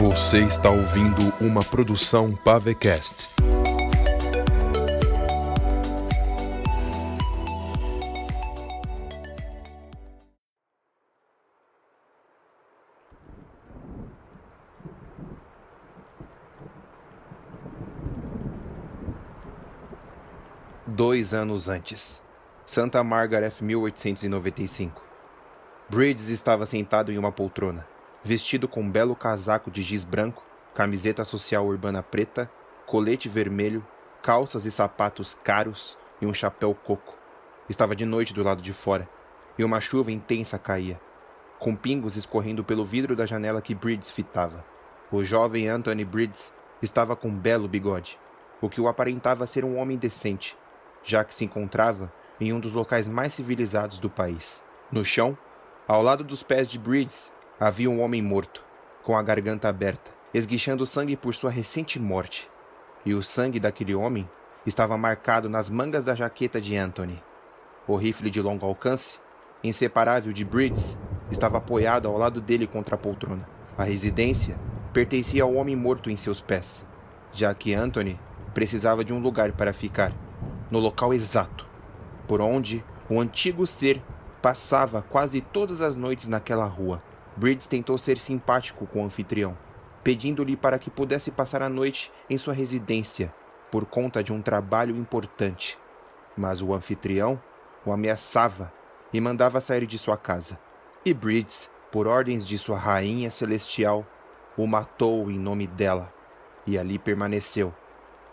Você está ouvindo uma produção Pavecast. Dois anos antes. Santa Margaret, 1895. Bridges estava sentado em uma poltrona, vestido com um belo casaco de giz branco, camiseta social urbana preta, colete vermelho, calças e sapatos caros e um chapéu coco. Estava de noite do lado de fora, e uma chuva intensa caía, com pingos escorrendo pelo vidro da janela que Bridges fitava. O jovem Anthony Bridges estava com um belo bigode, o que o aparentava ser um homem decente, já que se encontrava em um dos locais mais civilizados do país. No chão, ao lado dos pés de Bridges, havia um homem morto, com a garganta aberta, esguichando sangue por sua recente morte. E o sangue daquele homem estava marcado nas mangas da jaqueta de Anthony. O rifle de longo alcance, inseparável de Bridges, estava apoiado ao lado dele contra a poltrona. A residência pertencia ao homem morto em seus pés, já que Anthony precisava de um lugar para ficar, no local exato, por onde o antigo ser passava quase todas as noites naquela rua. Bridges tentou ser simpático com o anfitrião, pedindo-lhe para que pudesse passar a noite em sua residência por conta de um trabalho importante. Mas o anfitrião o ameaçava e mandava sair de sua casa. E Bridges, por ordens de sua rainha celestial, o matou em nome dela, e ali permaneceu,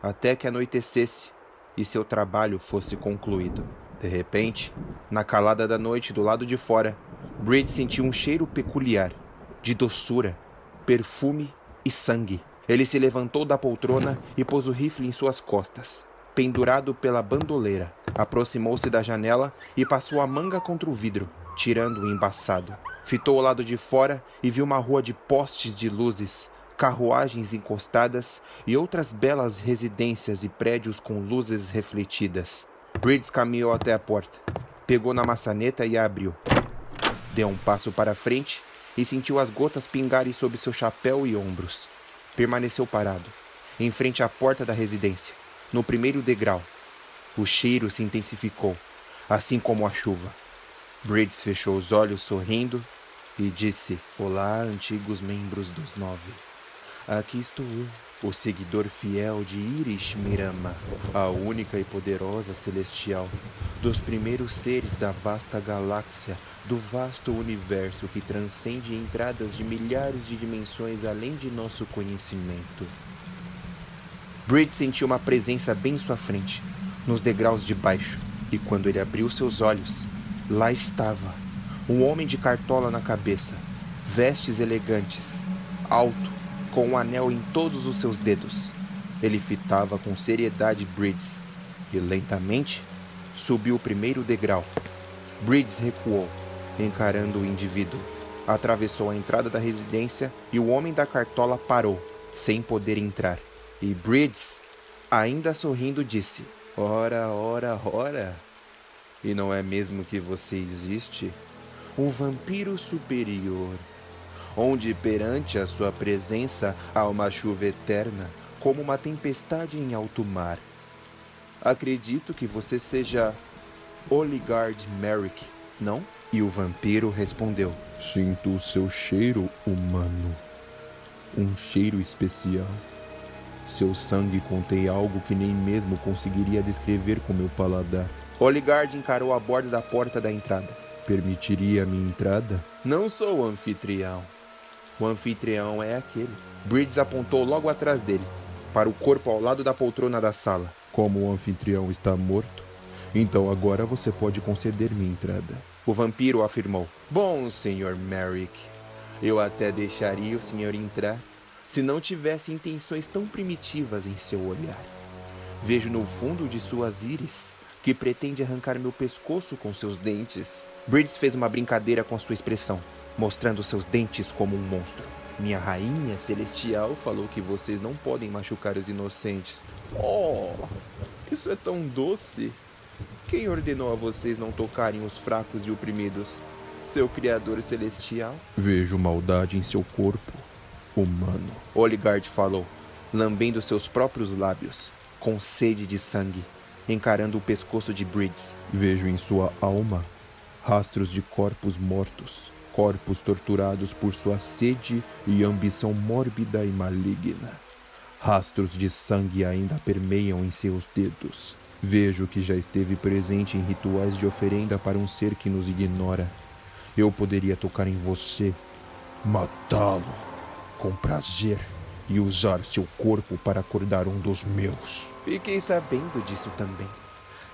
até que anoitecesse e seu trabalho fosse concluído. De repente, na calada da noite do lado de fora, Bridge sentiu um cheiro peculiar, de doçura, perfume e sangue. Ele se levantou da poltrona e pôs o rifle em suas costas, pendurado pela bandoleira. Aproximou-se da janela e passou a manga contra o vidro, tirando o embaçado. Fitou o lado de fora e viu uma rua de postes de luzes, carruagens encostadas e outras belas residências e prédios com luzes refletidas. Bridges caminhou até a porta, pegou na maçaneta e a abriu. Deu um passo para frente e sentiu as gotas pingarem sob seu chapéu e ombros. Permaneceu parado, em frente à porta da residência, no primeiro degrau. O cheiro se intensificou, assim como a chuva. Bridges fechou os olhos sorrindo e disse: Olá, antigos membros dos nove. Aqui estou eu, o seguidor fiel de Irish Mirama, a única e poderosa celestial, dos primeiros seres da vasta galáxia, do vasto universo que transcende entradas de milhares de dimensões além de nosso conhecimento. Bridge sentiu uma presença bem em sua frente, nos degraus de baixo, e quando ele abriu seus olhos, lá estava, um homem de cartola na cabeça, vestes elegantes, alto, com um anel em todos os seus dedos. Ele fitava com seriedade Bridges e lentamente subiu o primeiro degrau. Bridges recuou, encarando o indivíduo. Atravessou a entrada da residência e o homem da cartola parou, sem poder entrar. E Bridges, ainda sorrindo, disse: Ora, ora, ora. E não é mesmo que você existe? Um vampiro superior onde perante a sua presença há uma chuva eterna, como uma tempestade em alto mar. Acredito que você seja Oligard Merrick, não? E o vampiro respondeu: Sinto o seu cheiro humano. Um cheiro especial. Seu sangue contém algo que nem mesmo conseguiria descrever com meu paladar. Oligard encarou a borda da porta da entrada. Permitiria a minha entrada? Não sou o anfitrião. O anfitrião é aquele. Bridges apontou logo atrás dele, para o corpo ao lado da poltrona da sala. Como o anfitrião está morto, então agora você pode conceder-me entrada. O vampiro afirmou. Bom, Sr. Merrick, eu até deixaria o senhor entrar se não tivesse intenções tão primitivas em seu olhar. Vejo no fundo de suas íris que pretende arrancar meu pescoço com seus dentes. Bridges fez uma brincadeira com sua expressão, mostrando seus dentes como um monstro. Minha rainha celestial falou que vocês não podem machucar os inocentes. Oh, isso é tão doce. Quem ordenou a vocês não tocarem os fracos e oprimidos? Seu Criador celestial? Vejo maldade em seu corpo. humano. Oligard falou, lambendo seus próprios lábios, com sede de sangue, encarando o pescoço de Bridges. Vejo em sua alma rastros de corpos mortos, corpos torturados por sua sede e ambição mórbida e maligna. Rastros de sangue ainda permeiam em seus dedos. Vejo que já esteve presente em rituais de oferenda para um ser que nos ignora. Eu poderia tocar em você, matá-lo com prazer e usar seu corpo para acordar um dos meus. Fiquei sabendo disso também.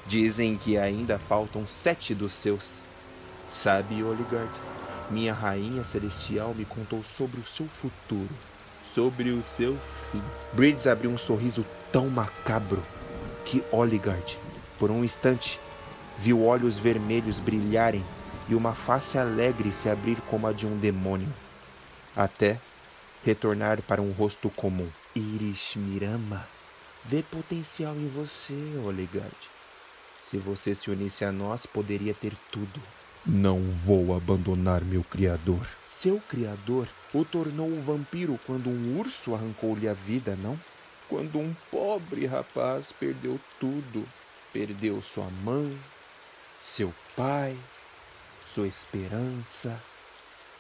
Dizem que ainda faltam sete dos seus. Sabe, Oligard, minha rainha celestial me contou sobre o seu futuro, sobre o seu fim. Bridges abriu um sorriso tão macabro que Oligard, por um instante, viu olhos vermelhos brilharem e uma face alegre se abrir como a de um demônio, até retornar para um rosto comum. Iris Mirama vê potencial em você, Oligard. Se você se unisse a nós, poderia ter tudo. Não vou abandonar meu criador. Seu criador o tornou um vampiro quando um urso arrancou-lhe a vida, não? Quando um pobre rapaz perdeu tudo. Perdeu sua mãe, seu pai, sua esperança.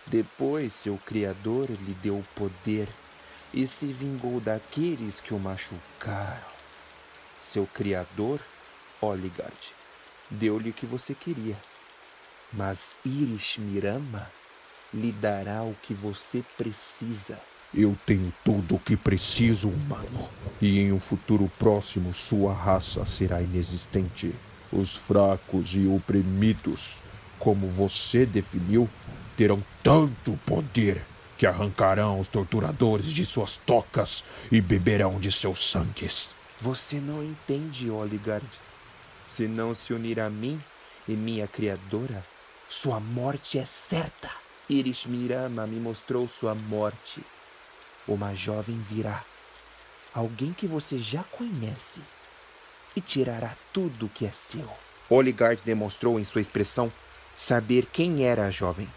Depois seu criador lhe deu o poder e se vingou daqueles que o machucaram. Seu criador, Oligard, deu-lhe o que você queria. Mas Iris Mirama lhe dará o que você precisa. Eu tenho tudo o que preciso, humano. E em um futuro próximo, sua raça será inexistente. Os fracos e oprimidos, como você definiu, terão tanto poder que arrancarão os torturadores de suas tocas e beberão de seus sangues. Você não entende, Oligard. Se não se unir a mim e minha criadora, sua morte é certa. Iris Mirama me mostrou sua morte. Uma jovem virá, alguém que você já conhece, e tirará tudo que é seu. Oligard demonstrou em sua expressão saber quem era a jovem,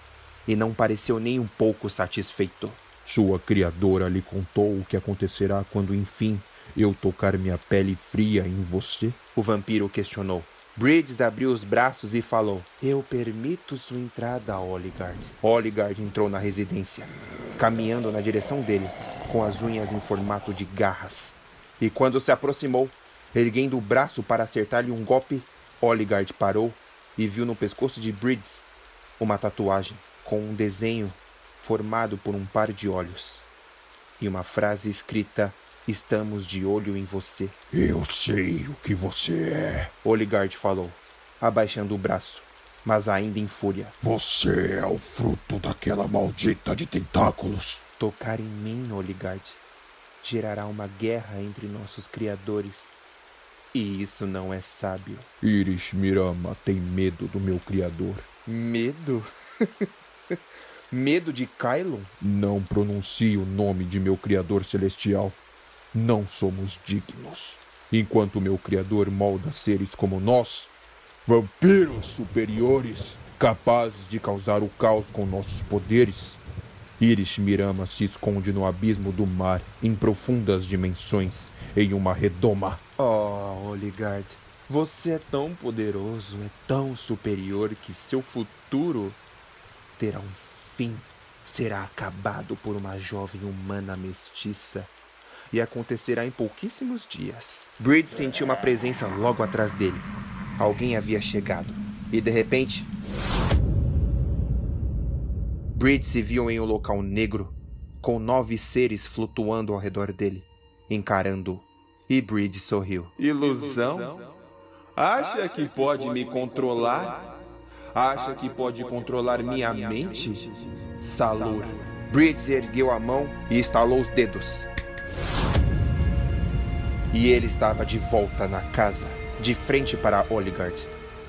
e não pareceu nem um pouco satisfeito. Sua criadora lhe contou o que acontecerá quando enfim eu tocar minha pele fria em você? O vampiro questionou. Bridges abriu os braços e falou: Eu permito sua entrada, Oligard. Oligard entrou na residência, caminhando na direção dele, com as unhas em formato de garras. E quando se aproximou, erguendo o braço para acertar-lhe um golpe, Oligard parou e viu no pescoço de Bridges uma tatuagem com um desenho formado por um par de olhos e uma frase escrita Estamos de olho em você. Eu sei o que você é. Oligard falou, abaixando o braço, mas ainda em fúria. Você é o fruto daquela maldita de tentáculos. Tocar em mim, Oligard, gerará uma guerra entre nossos criadores. E isso não é sábio. Iris Mirama tem medo do meu criador. Medo? medo de Kylon? Não pronuncie o nome de meu criador celestial não somos dignos. Enquanto meu Criador molda seres como nós, vampiros superiores, capazes de causar o caos com nossos poderes, Iris Mirama se esconde no abismo do mar, em profundas dimensões, em uma redoma. Oh, Oligard, você é tão poderoso, é tão superior que seu futuro terá um fim. Será acabado por uma jovem humana mestiça e acontecerá em pouquíssimos dias. Bridge sentiu uma presença logo atrás dele. Alguém havia chegado. E de repente. Bridge se viu em um local negro, com nove seres flutuando ao redor dele, encarando-o. E Bridge sorriu. Ilusão? Acha que pode me controlar? Acha que pode controlar minha mente? Salur. Bridge ergueu a mão e estalou os dedos. E ele estava de volta na casa, de frente para Oligard.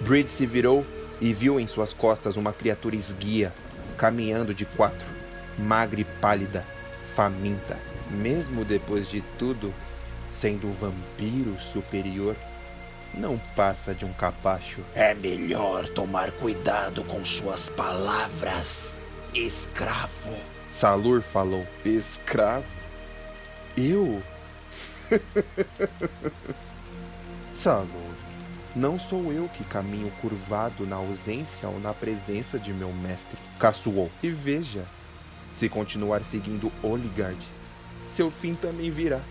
Bridge se virou e viu em suas costas uma criatura esguia, caminhando de quatro, magra e pálida, faminta. Mesmo depois de tudo, sendo o vampiro superior, não passa de um capacho. É melhor tomar cuidado com suas palavras, escravo. Salur falou: Escravo? Eu? Salur, não sou eu que caminho curvado na ausência ou na presença de meu mestre. Caçoou. E veja, se continuar seguindo Oligard, seu fim também virá.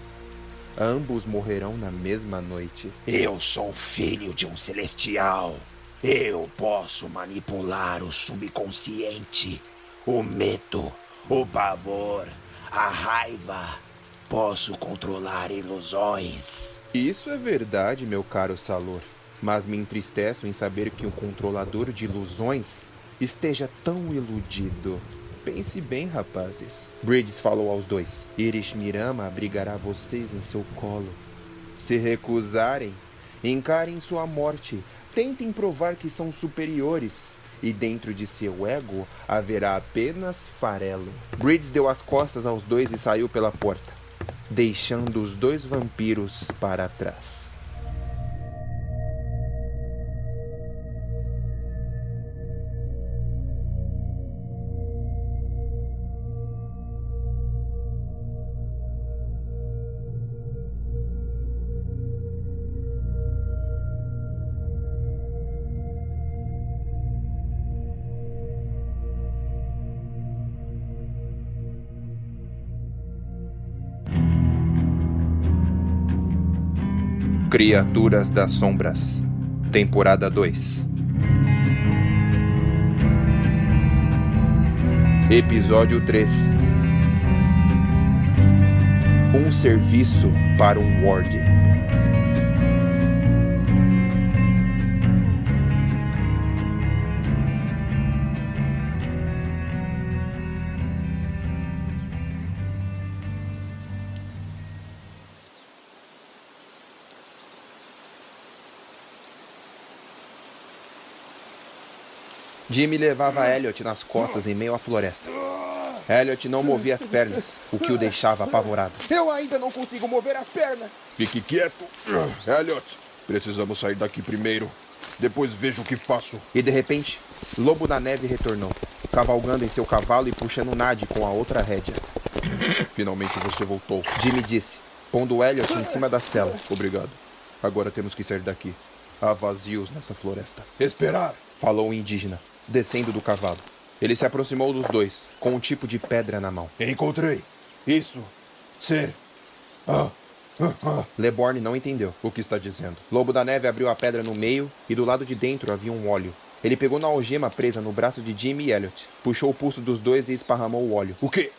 Ambos morrerão na mesma noite. Eu sou filho de um celestial. Eu posso manipular o subconsciente, o medo, o pavor, a raiva. Posso controlar ilusões. Isso é verdade, meu caro Salor. Mas me entristeço em saber que um controlador de ilusões esteja tão iludido. Pense bem, rapazes. Bridges falou aos dois. Irish Mirama abrigará vocês em seu colo. Se recusarem, encarem sua morte. Tentem provar que são superiores. E dentro de seu ego haverá apenas farelo. Bridges deu as costas aos dois e saiu pela porta, deixando os dois vampiros para trás. Criaturas das Sombras, Temporada 2 Episódio 3 Um serviço para um Ward. Jimmy levava Elliot nas costas em meio à floresta. Elliot não movia as pernas, o que o deixava apavorado. Eu ainda não consigo mover as pernas. Fique quieto. Elliot, precisamos sair daqui primeiro. Depois vejo o que faço. E de repente, Lobo da Neve retornou, cavalgando em seu cavalo e puxando Nad com a outra rédea. Finalmente você voltou. Jimmy disse, pondo Elliot em cima da cela. Obrigado. Agora temos que sair daqui. Há vazios nessa floresta. Esperar, falou o indígena descendo do cavalo. Ele se aproximou dos dois, com um tipo de pedra na mão. Encontrei. Isso. Ser. Ah. Ah, ah. Leborn não entendeu o que está dizendo. Lobo da Neve abriu a pedra no meio e do lado de dentro havia um óleo. Ele pegou na algema presa no braço de Jimmy e Elliot, puxou o pulso dos dois e esparramou o óleo. O que?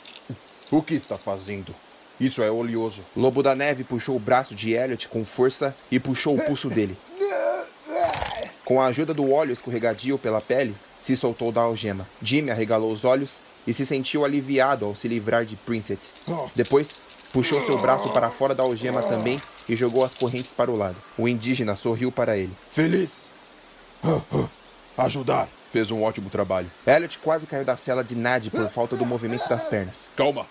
O que está fazendo? Isso é oleoso. Lobo da Neve puxou o braço de Elliot com força e puxou o pulso dele. Com a ajuda do óleo escorregadio pela pele, se soltou da algema. Jimmy arregalou os olhos e se sentiu aliviado ao se livrar de Princet. Depois, puxou seu braço para fora da algema também e jogou as correntes para o lado. O indígena sorriu para ele. Feliz? Ajudar. Fez um ótimo trabalho. Elliot quase caiu da cela de Nad por falta do movimento das pernas. Calma.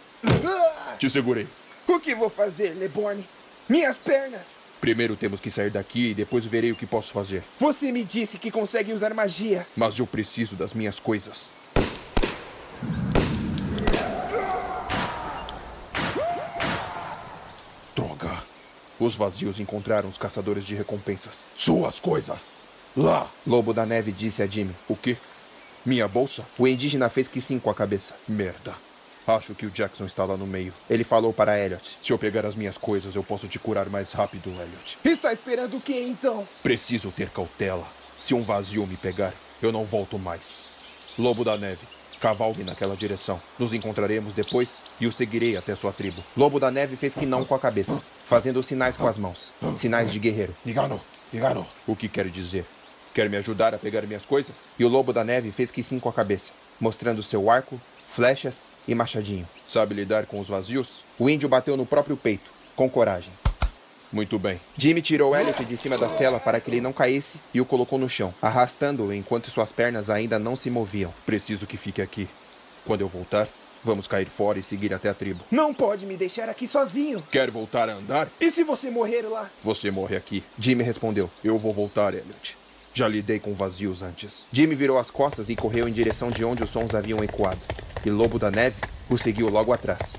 Te segurei. O que vou fazer, Leborn? Minhas pernas! Primeiro temos que sair daqui e depois verei o que posso fazer. Você me disse que consegue usar magia. Mas eu preciso das minhas coisas. Droga. Os vazios encontraram os caçadores de recompensas. Suas coisas. Lá. Lobo da Neve disse a Jimmy. O quê? Minha bolsa? O indígena fez que sim com a cabeça. Merda. Acho que o Jackson está lá no meio. Ele falou para Elliot. Se eu pegar as minhas coisas, eu posso te curar mais rápido, Elliot. Está esperando o que então? Preciso ter cautela. Se um vazio me pegar, eu não volto mais. Lobo da Neve, cavalgue naquela direção. Nos encontraremos depois e o seguirei até sua tribo. Lobo da Neve fez que não com a cabeça, fazendo sinais com as mãos. Sinais de guerreiro. Engano, engano. O que quer dizer? Quer me ajudar a pegar minhas coisas? E o Lobo da Neve fez que sim com a cabeça, mostrando seu arco, flechas e machadinho. Sabe lidar com os vazios? O índio bateu no próprio peito, com coragem. Muito bem. Jimmy tirou Elliot de cima da cela para que ele não caísse e o colocou no chão, arrastando-o enquanto suas pernas ainda não se moviam. Preciso que fique aqui. Quando eu voltar, vamos cair fora e seguir até a tribo. Não pode me deixar aqui sozinho. Quer voltar a andar? E se você morrer lá? Você morre aqui. Jimmy respondeu. Eu vou voltar, Elliot. Já lidei com vazios antes. Jimmy virou as costas e correu em direção de onde os sons haviam ecoado. E Lobo da Neve o seguiu logo atrás.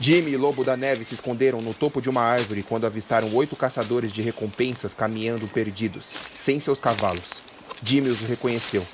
Jimmy e Lobo da Neve se esconderam no topo de uma árvore quando avistaram oito caçadores de recompensas caminhando perdidos, sem seus cavalos. Jimmy os reconheceu.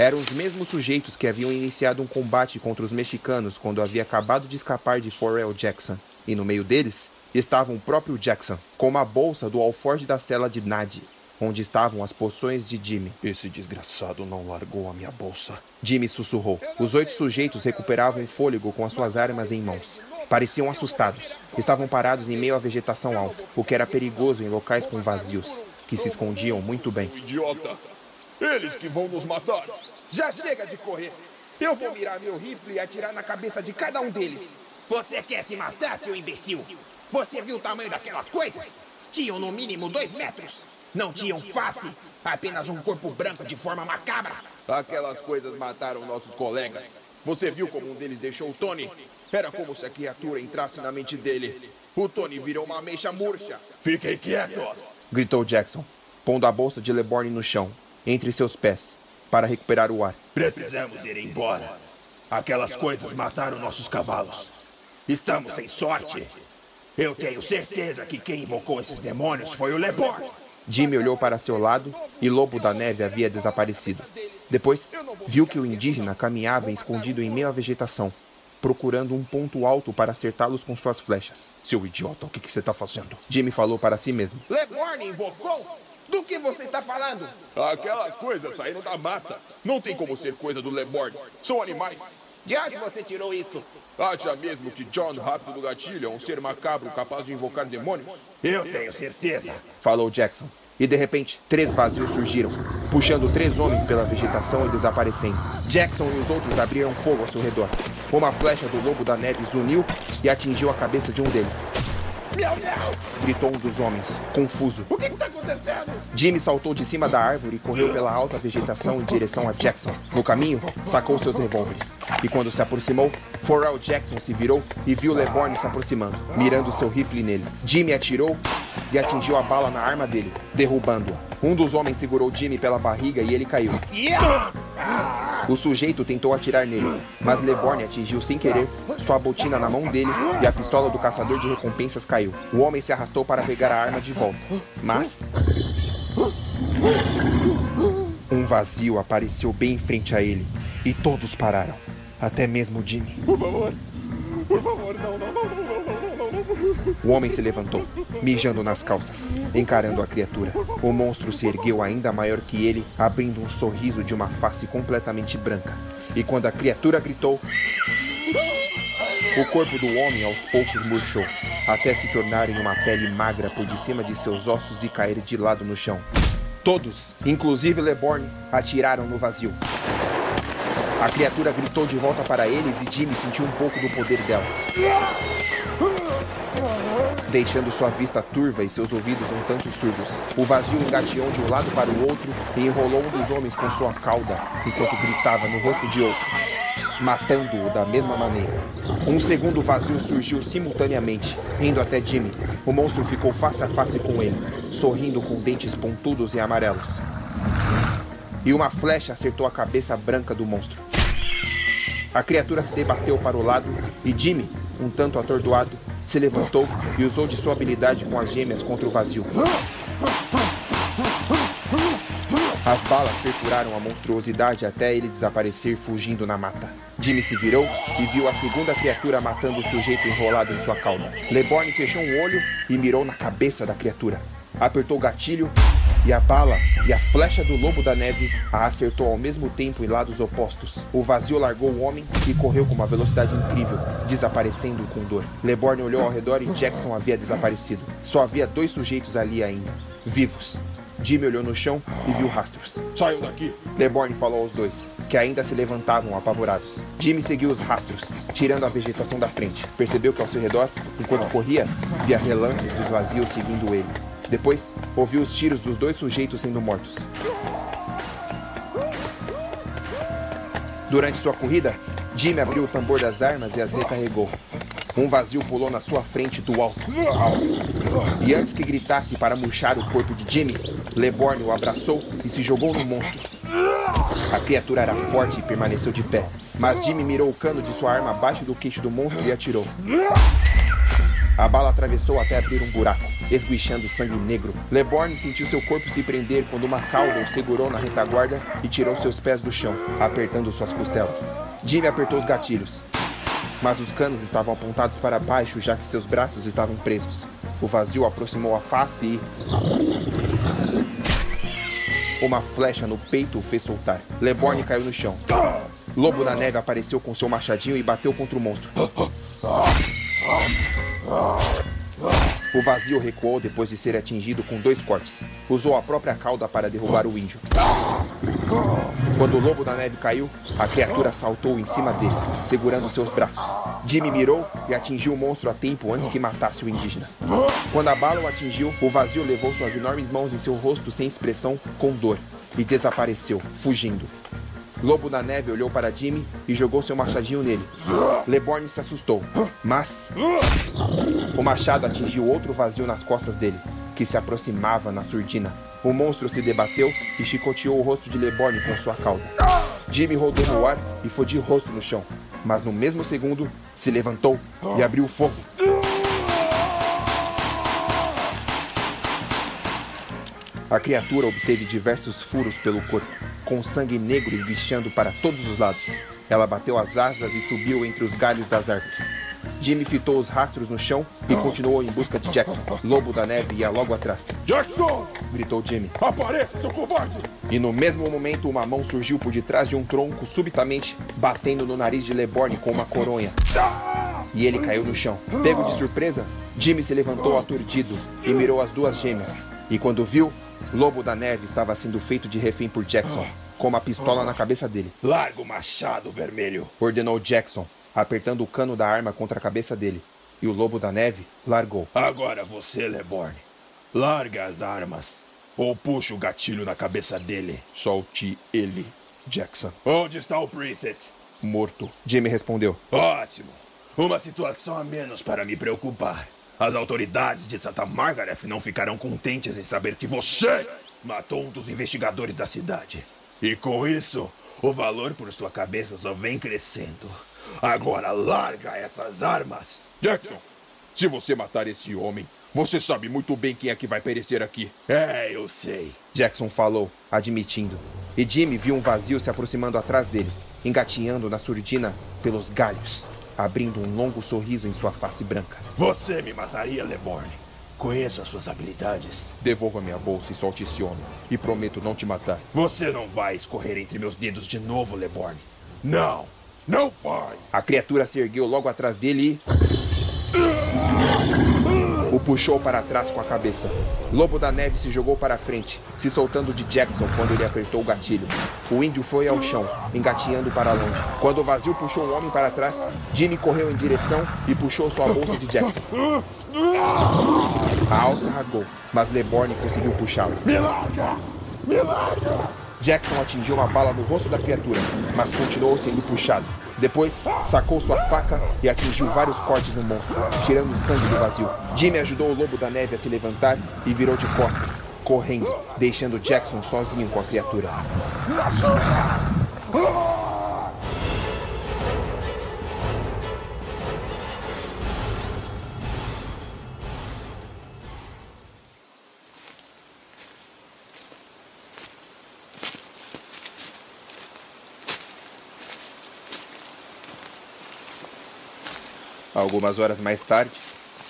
Eram os mesmos sujeitos que haviam iniciado um combate contra os mexicanos quando havia acabado de escapar de Forel Jackson. E no meio deles estava o próprio Jackson, com uma bolsa do alforge da cela de Nadie, onde estavam as poções de Jimmy. Esse desgraçado não largou a minha bolsa. Jimmy sussurrou. Os oito sujeitos recuperavam o fôlego com as suas armas em mãos. Pareciam assustados. Estavam parados em meio à vegetação alta, o que era perigoso em locais com vazios, que se escondiam muito bem. Idiota! Eles que vão nos matar! Já chega de correr! Eu vou mirar meu rifle e atirar na cabeça de cada um deles! Você quer se matar, seu imbecil? Você viu o tamanho daquelas coisas? Tinham no mínimo dois metros. Não tinham face, apenas um corpo branco de forma macabra. Aquelas coisas mataram nossos colegas. Você viu como um deles deixou o Tony? Era como se a criatura entrasse na mente dele. O Tony virou uma ameixa murcha. Fiquem quietos! Gritou Jackson, pondo a bolsa de Leborn no chão, entre seus pés, para recuperar o ar. Precisamos ir embora. Aquelas coisas mataram nossos cavalos. Estamos sem sorte. Eu tenho certeza que quem invocou esses demônios foi o Leborn. Jimmy olhou para seu lado e Lobo da Neve havia desaparecido. Depois, viu que o indígena caminhava escondido em meio à vegetação, procurando um ponto alto para acertá-los com suas flechas. Seu idiota, o que, que você está fazendo? Jimmy falou para si mesmo. Leborn invocou? Do que você está falando? Aquelas coisas saíram da mata. Não tem como ser coisa do Leborn. São animais. De onde você tirou isso? Acha mesmo que John Rápido do Gatilho é um ser macabro capaz de invocar demônios? Eu tenho certeza. Falou Jackson. E de repente, três vazios surgiram, puxando três homens pela vegetação e desaparecendo. Jackson e os outros abriram fogo ao seu redor. Uma flecha do lobo da neve zuniu e atingiu a cabeça de um deles. Gritou um dos homens, confuso. O que está acontecendo? Jimmy saltou de cima da árvore e correu pela alta vegetação em direção a Jackson. No caminho, sacou seus revólveres. E quando se aproximou, Forel Jackson se virou e viu Leborn se aproximando, mirando seu rifle nele. Jimmy atirou e atingiu a bala na arma dele, derrubando-a. Um dos homens segurou Jimmy pela barriga e ele caiu. O sujeito tentou atirar nele, mas Leborn atingiu sem querer sua botina na mão dele e a pistola do caçador de recompensas caiu. O homem se arrastou para pegar a arma de volta. Mas. Um vazio apareceu bem em frente a ele e todos pararam. Até mesmo Jimmy. Por favor, por favor, não, não, não, não, não, não, não. O homem se levantou, mijando nas calças, encarando a criatura. O monstro se ergueu ainda maior que ele, abrindo um sorriso de uma face completamente branca. E quando a criatura gritou, o corpo do homem aos poucos murchou até se tornar em uma pele magra por de cima de seus ossos e cair de lado no chão. Todos, inclusive Leborn, atiraram no vazio. A criatura gritou de volta para eles e Jimmy sentiu um pouco do poder dela. Deixando sua vista turva e seus ouvidos um tanto surdos. O vazio engateou de um lado para o outro e enrolou um dos homens com sua cauda, enquanto gritava no rosto de outro, matando-o da mesma maneira. Um segundo vazio surgiu simultaneamente, indo até Jimmy. O monstro ficou face a face com ele, sorrindo com dentes pontudos e amarelos. E uma flecha acertou a cabeça branca do monstro. A criatura se debateu para o lado e Jimmy, um tanto atordoado, se levantou e usou de sua habilidade com as gêmeas contra o vazio. As balas perfuraram a monstruosidade até ele desaparecer fugindo na mata. Jimmy se virou e viu a segunda criatura matando o sujeito enrolado em sua cauda. Leborn fechou um olho e mirou na cabeça da criatura. Apertou o gatilho e a bala e a flecha do lobo da neve a acertou ao mesmo tempo em lados opostos. O vazio largou o homem e correu com uma velocidade incrível, desaparecendo com dor. Leborn olhou ao redor e Jackson havia desaparecido. Só havia dois sujeitos ali ainda, vivos. Jimmy olhou no chão e viu rastros. Saiam daqui! Leborn falou aos dois, que ainda se levantavam apavorados. Jimmy seguiu os rastros, tirando a vegetação da frente. Percebeu que ao seu redor, enquanto corria, via relances dos vazios seguindo ele. Depois, ouviu os tiros dos dois sujeitos sendo mortos. Durante sua corrida, Jimmy abriu o tambor das armas e as recarregou. Um vazio pulou na sua frente do alto. E antes que gritasse para murchar o corpo de Jimmy, Leborn o abraçou e se jogou no monstro. A criatura era forte e permaneceu de pé, mas Jimmy mirou o cano de sua arma abaixo do queixo do monstro e atirou. A bala atravessou até abrir um buraco, esguichando sangue negro. Leborn sentiu seu corpo se prender quando uma cauda o segurou na retaguarda e tirou seus pés do chão, apertando suas costelas. Jimmy apertou os gatilhos, mas os canos estavam apontados para baixo, já que seus braços estavam presos. O vazio aproximou a face e. Uma flecha no peito o fez soltar. Leborn caiu no chão. Lobo da Neve apareceu com seu machadinho e bateu contra o monstro. O vazio recuou depois de ser atingido com dois cortes. Usou a própria cauda para derrubar o índio. Quando o lobo da neve caiu, a criatura saltou em cima dele, segurando seus braços. Jimmy mirou e atingiu o monstro a tempo antes que matasse o indígena. Quando a bala o atingiu, o vazio levou suas enormes mãos em seu rosto sem expressão, com dor, e desapareceu, fugindo. Lobo da Neve olhou para Jimmy e jogou seu machadinho nele. Leborn se assustou, mas o machado atingiu outro vazio nas costas dele, que se aproximava na surdina. O monstro se debateu e chicoteou o rosto de Leborn com sua cauda. Jimmy rodou no ar e foi de rosto no chão, mas no mesmo segundo se levantou e abriu fogo. A criatura obteve diversos furos pelo corpo, com sangue negro esguichando para todos os lados. Ela bateu as asas e subiu entre os galhos das árvores. Jimmy fitou os rastros no chão e continuou em busca de Jackson. Lobo da Neve ia logo atrás. Jackson! Gritou Jimmy. Apareça, seu covarde! E no mesmo momento, uma mão surgiu por detrás de um tronco, subitamente, batendo no nariz de Leborn com uma coronha. E ele caiu no chão. Pego de surpresa, Jimmy se levantou aturdido e mirou as duas gêmeas. E quando viu, Lobo da Neve estava sendo feito de refém por Jackson, com uma pistola na cabeça dele. Larga o machado vermelho, ordenou Jackson, apertando o cano da arma contra a cabeça dele. E o Lobo da Neve largou. Agora você, Leborn. Larga as armas. Ou puxa o gatilho na cabeça dele. Solte ele, Jackson. Onde está o Preset? Morto. Jimmy respondeu. Ótimo. Uma situação a menos para me preocupar. As autoridades de Santa Margaret não ficarão contentes em saber que você matou um dos investigadores da cidade. E com isso, o valor por sua cabeça só vem crescendo. Agora larga essas armas. Jackson, se você matar esse homem, você sabe muito bem quem é que vai perecer aqui. É, eu sei. Jackson falou, admitindo. E Jimmy viu um vazio se aproximando atrás dele, engatinhando na surdina pelos galhos abrindo um longo sorriso em sua face branca. Você me mataria, Leborn. Conheço as suas habilidades. Devolva minha bolsa e solte esse homem. E prometo não te matar. Você não vai escorrer entre meus dedos de novo, Leborn. Não! Não vai! A criatura se ergueu logo atrás dele e o puxou para trás com a cabeça. Lobo da Neve se jogou para a frente, se soltando de Jackson quando ele apertou o gatilho. O índio foi ao chão, engatinhando para longe. Quando o vazio puxou o homem para trás, Jimmy correu em direção e puxou sua bolsa de Jackson. A alça rasgou, mas LeBorn conseguiu puxá-lo. Me larga! Me larga! Jackson atingiu uma bala no rosto da criatura, mas continuou sendo puxado. Depois, sacou sua faca e atingiu vários cortes no monstro, tirando sangue do vazio. Jimmy ajudou o lobo da neve a se levantar e virou de costas, correndo, deixando Jackson sozinho com a criatura. Algumas horas mais tarde,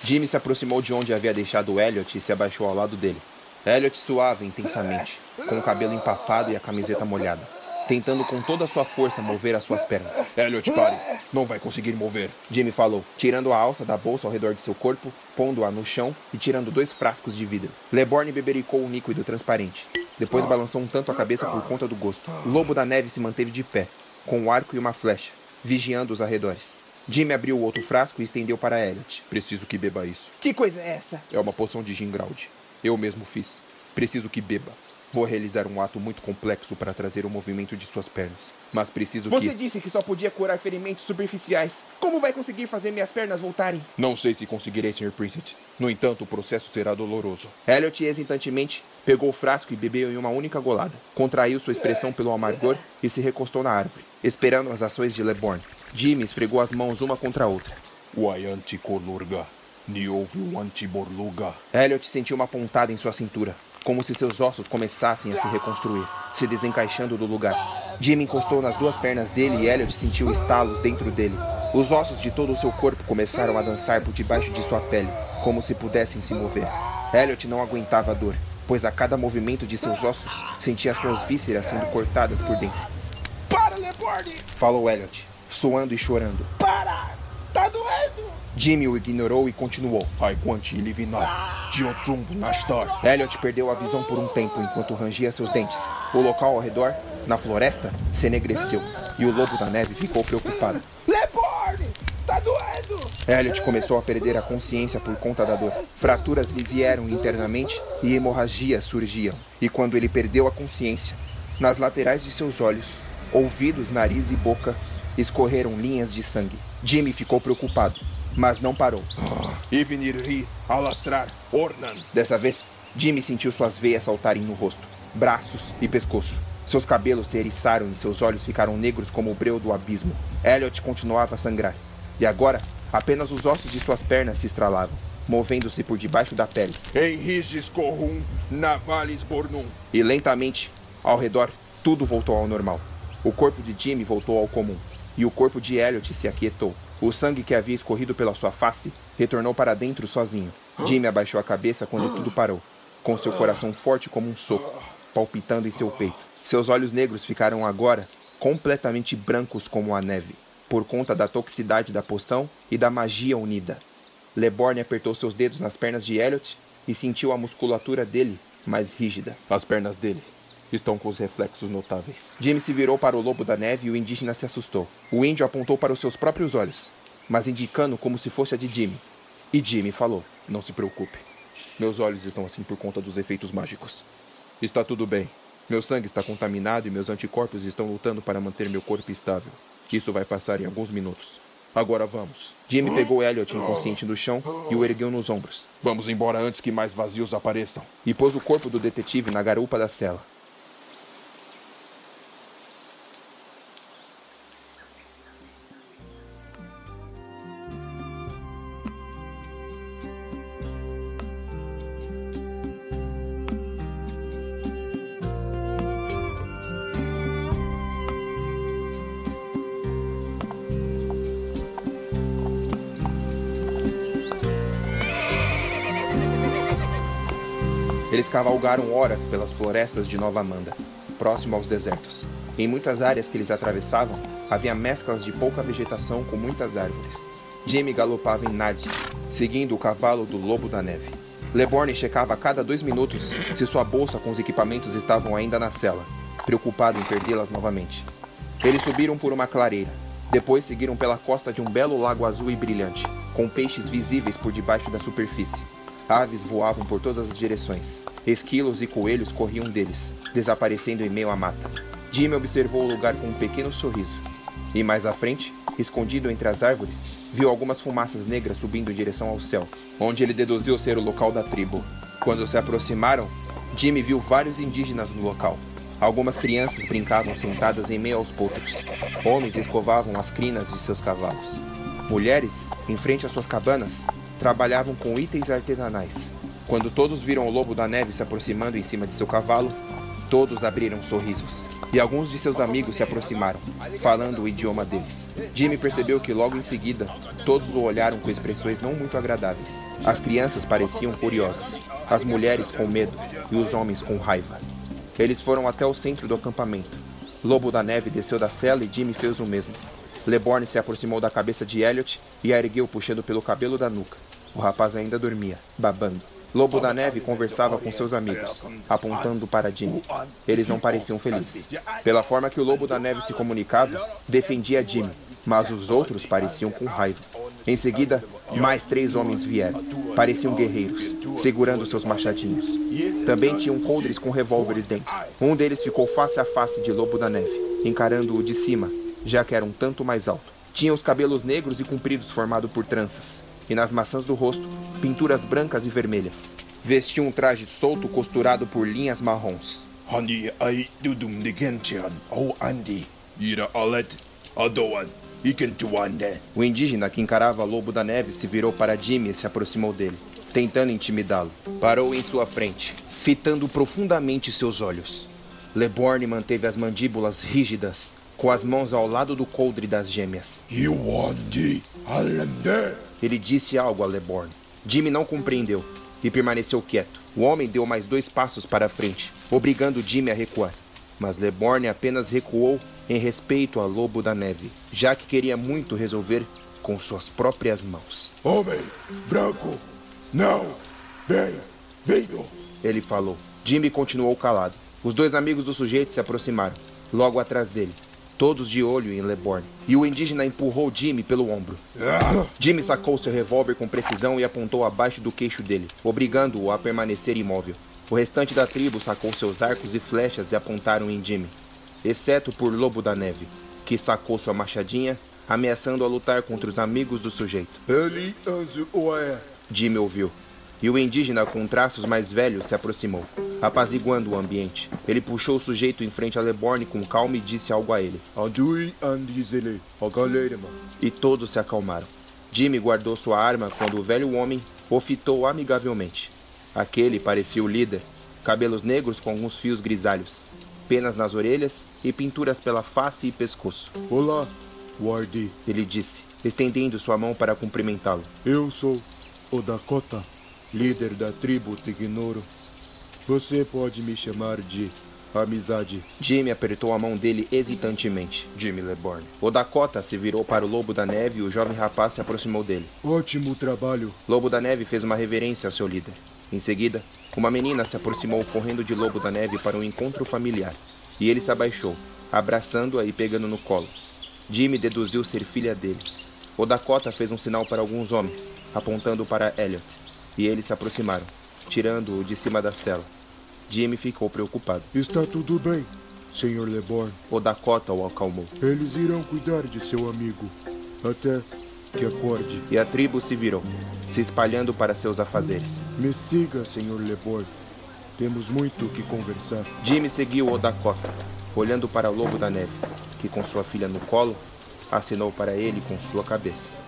Jimmy se aproximou de onde havia deixado Elliot e se abaixou ao lado dele. Elliot suava intensamente, com o cabelo empapado e a camiseta molhada, tentando com toda a sua força mover as suas pernas. Elliot, pare! Não vai conseguir mover. Jimmy falou, tirando a alça da bolsa ao redor de seu corpo, pondo-a no chão e tirando dois frascos de vidro. Leborn bebericou um líquido transparente. Depois balançou um tanto a cabeça por conta do gosto. O lobo da neve se manteve de pé, com um arco e uma flecha, vigiando os arredores. Jimmy abriu o outro frasco e estendeu para Elliot. Preciso que beba isso. Que coisa é essa? É uma poção de Gingrald. Eu mesmo fiz. Preciso que beba. Vou realizar um ato muito complexo para trazer o movimento de suas pernas. Mas preciso Você que. disse que só podia curar ferimentos superficiais. Como vai conseguir fazer minhas pernas voltarem? Não sei se conseguirei, Sr. Princet. No entanto, o processo será doloroso. Elliot hesitantemente pegou o frasco e bebeu em uma única golada. Contraiu sua expressão pelo amargor e se recostou na árvore, esperando as ações de Leborn. Jimmy esfregou as mãos uma contra a outra. Wayanti Kolurga, Niouvi Wantiborluga. Elliot sentiu uma pontada em sua cintura, como se seus ossos começassem a se reconstruir, se desencaixando do lugar. Jimmy encostou nas duas pernas dele e Elliot sentiu estalos dentro dele. Os ossos de todo o seu corpo começaram a dançar por debaixo de sua pele, como se pudessem se mover. Elliot não aguentava a dor, pois a cada movimento de seus ossos sentia suas vísceras sendo cortadas por dentro. Para, Leborn! Falou Elliot, suando e chorando. Para! Tá doendo! Jimmy o ignorou e continuou. Aiguanti Livinar, Diotrumbo Nastar. Elliot perdeu a visão por um tempo enquanto rangia seus dentes. O local ao redor, na floresta, se enegreceu e o lobo da neve ficou preocupado. Leborn! Tá doendo! Elliot começou a perder a consciência por conta da dor. Fraturas lhe vieram internamente e hemorragias surgiam. E quando ele perdeu a consciência, nas laterais de seus olhos, ouvidos, nariz e boca, escorreram linhas de sangue. Jimmy ficou preocupado, mas não parou. Ivinirri, alastrar, ornan. Dessa vez, Jimmy sentiu suas veias saltarem no rosto, braços e pescoço. Seus cabelos se eriçaram e seus olhos ficaram negros como o breu do abismo. Elliot continuava a sangrar. E agora, apenas os ossos de suas pernas se estralavam, movendo-se por debaixo da pele. Enriges corrum, navalis bornum. E lentamente, ao redor, tudo voltou ao normal. O corpo de Jimmy voltou ao comum. E o corpo de Elliot se aquietou. O sangue que havia escorrido pela sua face retornou para dentro sozinho. Jimmy abaixou a cabeça quando tudo parou, com seu coração forte como um soco, palpitando em seu peito. Seus olhos negros ficaram agora completamente brancos como a neve, por conta da toxicidade da poção e da magia unida. Leborn apertou seus dedos nas pernas de Elliot e sentiu a musculatura dele mais rígida. As pernas dele estão com os reflexos notáveis. Jimmy se virou para o lobo da neve e o indígena se assustou. O índio apontou para os seus próprios olhos, mas indicando como se fosse a de Jimmy. E Jimmy falou: Não se preocupe. Meus olhos estão assim por conta dos efeitos mágicos. Está tudo bem. Meu sangue está contaminado e meus anticorpos estão lutando para manter meu corpo estável. Isso vai passar em alguns minutos. Agora vamos. Jimmy pegou Elliot inconsciente no chão e o ergueu nos ombros. Vamos embora antes que mais vazios apareçam. E pôs o corpo do detetive na garupa da cela. Cavalgaram horas pelas florestas de Nova Amanda, próximo aos desertos. Em muitas áreas que eles atravessavam, havia mesclas de pouca vegetação com muitas árvores. Jamie galopava em Nadi, seguindo o cavalo do lobo da neve. Leborn checava a cada dois minutos se sua bolsa com os equipamentos estavam ainda na cela, preocupado em perdê-las novamente. Eles subiram por uma clareira, depois seguiram pela costa de um belo lago azul e brilhante, com peixes visíveis por debaixo da superfície. Aves voavam por todas as direções. Esquilos e coelhos corriam deles, desaparecendo em meio à mata. Jimmy observou o lugar com um pequeno sorriso. E mais à frente, escondido entre as árvores, viu algumas fumaças negras subindo em direção ao céu, onde ele deduziu ser o local da tribo. Quando se aproximaram, Jimmy viu vários indígenas no local. Algumas crianças brincavam sentadas em meio aos potros. Homens escovavam as crinas de seus cavalos. Mulheres, em frente às suas cabanas, trabalhavam com itens artesanais. Quando todos viram o lobo da neve se aproximando em cima de seu cavalo, todos abriram sorrisos. E alguns de seus amigos se aproximaram, falando o idioma deles. Jimmy percebeu que logo em seguida, todos o olharam com expressões não muito agradáveis. As crianças pareciam curiosas, as mulheres com medo e os homens com raiva. Eles foram até o centro do acampamento. Lobo da Neve desceu da cela e Jimmy fez o mesmo. Leborn se aproximou da cabeça de Elliot e a ergueu puxando pelo cabelo da nuca. O rapaz ainda dormia, babando. Lobo da Neve conversava com seus amigos, apontando para Jimmy. Eles não pareciam felizes. Pela forma que o Lobo da Neve se comunicava, defendia Jimmy, mas os outros pareciam com raiva. Em seguida, mais três homens vieram. Pareciam guerreiros, segurando seus machadinhos. Também tinham coldres com revólveres dentro. Um deles ficou face a face de Lobo da Neve, encarando-o de cima, já que era um tanto mais alto. Tinha os cabelos negros e compridos formados por tranças, e nas maçãs do rosto, pinturas brancas e vermelhas. Vestia um traje solto costurado por linhas marrons. Hani ai dudum de gentian ou andi. Ira alet adoan. O indígena que encarava Lobo da Neve se virou para Jimmy e se aproximou dele, tentando intimidá-lo. Parou em sua frente, fitando profundamente seus olhos. Leborn manteve as mandíbulas rígidas, com as mãos ao lado do coldre das gêmeas. Ele disse algo a Leborn. Jimmy não compreendeu e permaneceu quieto. O homem deu mais dois passos para a frente, obrigando Jimmy a recuar mas Leborne apenas recuou em respeito a Lobo da Neve, já que queria muito resolver com suas próprias mãos. Homem branco, não, bem-vindo, ele falou. Jimmy continuou calado. Os dois amigos do sujeito se aproximaram, logo atrás dele, todos de olho em Leborne, e o indígena empurrou Jimmy pelo ombro. Jimmy sacou seu revólver com precisão e apontou abaixo do queixo dele, obrigando-o a permanecer imóvel. O restante da tribo sacou seus arcos e flechas e apontaram em Jimmy, exceto por Lobo da Neve, que sacou sua machadinha, ameaçando a lutar contra os amigos do sujeito. Ele Jimmy ouviu, e o indígena com traços mais velhos se aproximou, apaziguando o ambiente. Ele puxou o sujeito em frente a Leborn com calma e disse algo a ele. E todos se acalmaram. Jimmy guardou sua arma quando o velho homem o fitou amigavelmente. Aquele parecia o líder, cabelos negros com alguns fios grisalhos, penas nas orelhas e pinturas pela face e pescoço. Olá, Wardy, ele disse, estendendo sua mão para cumprimentá-lo. Eu sou o Dakota, líder da tribo Tignoro. Você pode me chamar de Amizade. Jimmy apertou a mão dele hesitantemente. Jimmy Leborn. O Dakota se virou para o Lobo da Neve e o jovem rapaz se aproximou dele. Ótimo trabalho. Lobo da Neve fez uma reverência ao seu líder. Em seguida, uma menina se aproximou correndo de Lobo da Neve para um encontro familiar, e ele se abaixou, abraçando-a e pegando no colo. Jimmy deduziu ser filha dele. O Dakota fez um sinal para alguns homens, apontando para Elliot, e eles se aproximaram, tirando-o de cima da cela. Jimmy ficou preocupado. Está tudo bem, Sr. LeBorn. O Dakota o acalmou. Eles irão cuidar de seu amigo até que acorde. E a tribo se virou, se espalhando para seus afazeres. Me siga, Sr. LeBord. Temos muito o que conversar. Jimmy seguiu o Dakota, olhando para o lobo da neve, que com sua filha no colo, assinou para ele com sua cabeça.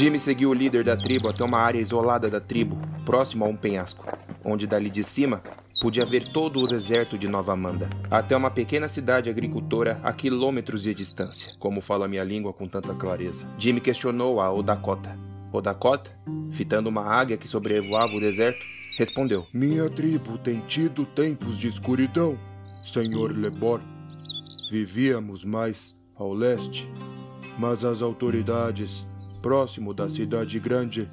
Jimmy seguiu o líder da tribo até uma área isolada da tribo, próximo a um penhasco, onde dali de cima podia ver todo o deserto de Nova Amanda, até uma pequena cidade agricultora a quilômetros de distância, como fala minha língua com tanta clareza. Jimmy questionou a Odakota. Odakota, fitando uma águia que sobrevoava o deserto, respondeu: Minha tribo tem tido tempos de escuridão, Senhor Lebor. Vivíamos mais ao leste, mas as autoridades próximo da cidade grande,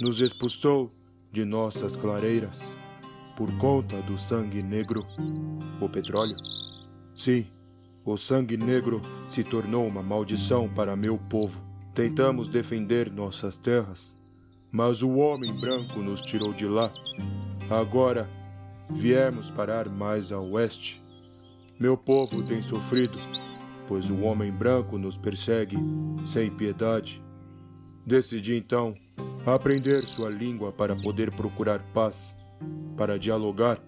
nos expulsou de nossas clareiras por conta do sangue negro. O petróleo? Sim, o sangue negro se tornou uma maldição para meu povo. Tentamos defender nossas terras, mas o homem branco nos tirou de lá. Agora viemos parar mais a oeste. Meu povo tem sofrido, pois o homem branco nos persegue sem piedade. Decidi então aprender sua língua para poder procurar paz, para dialogar.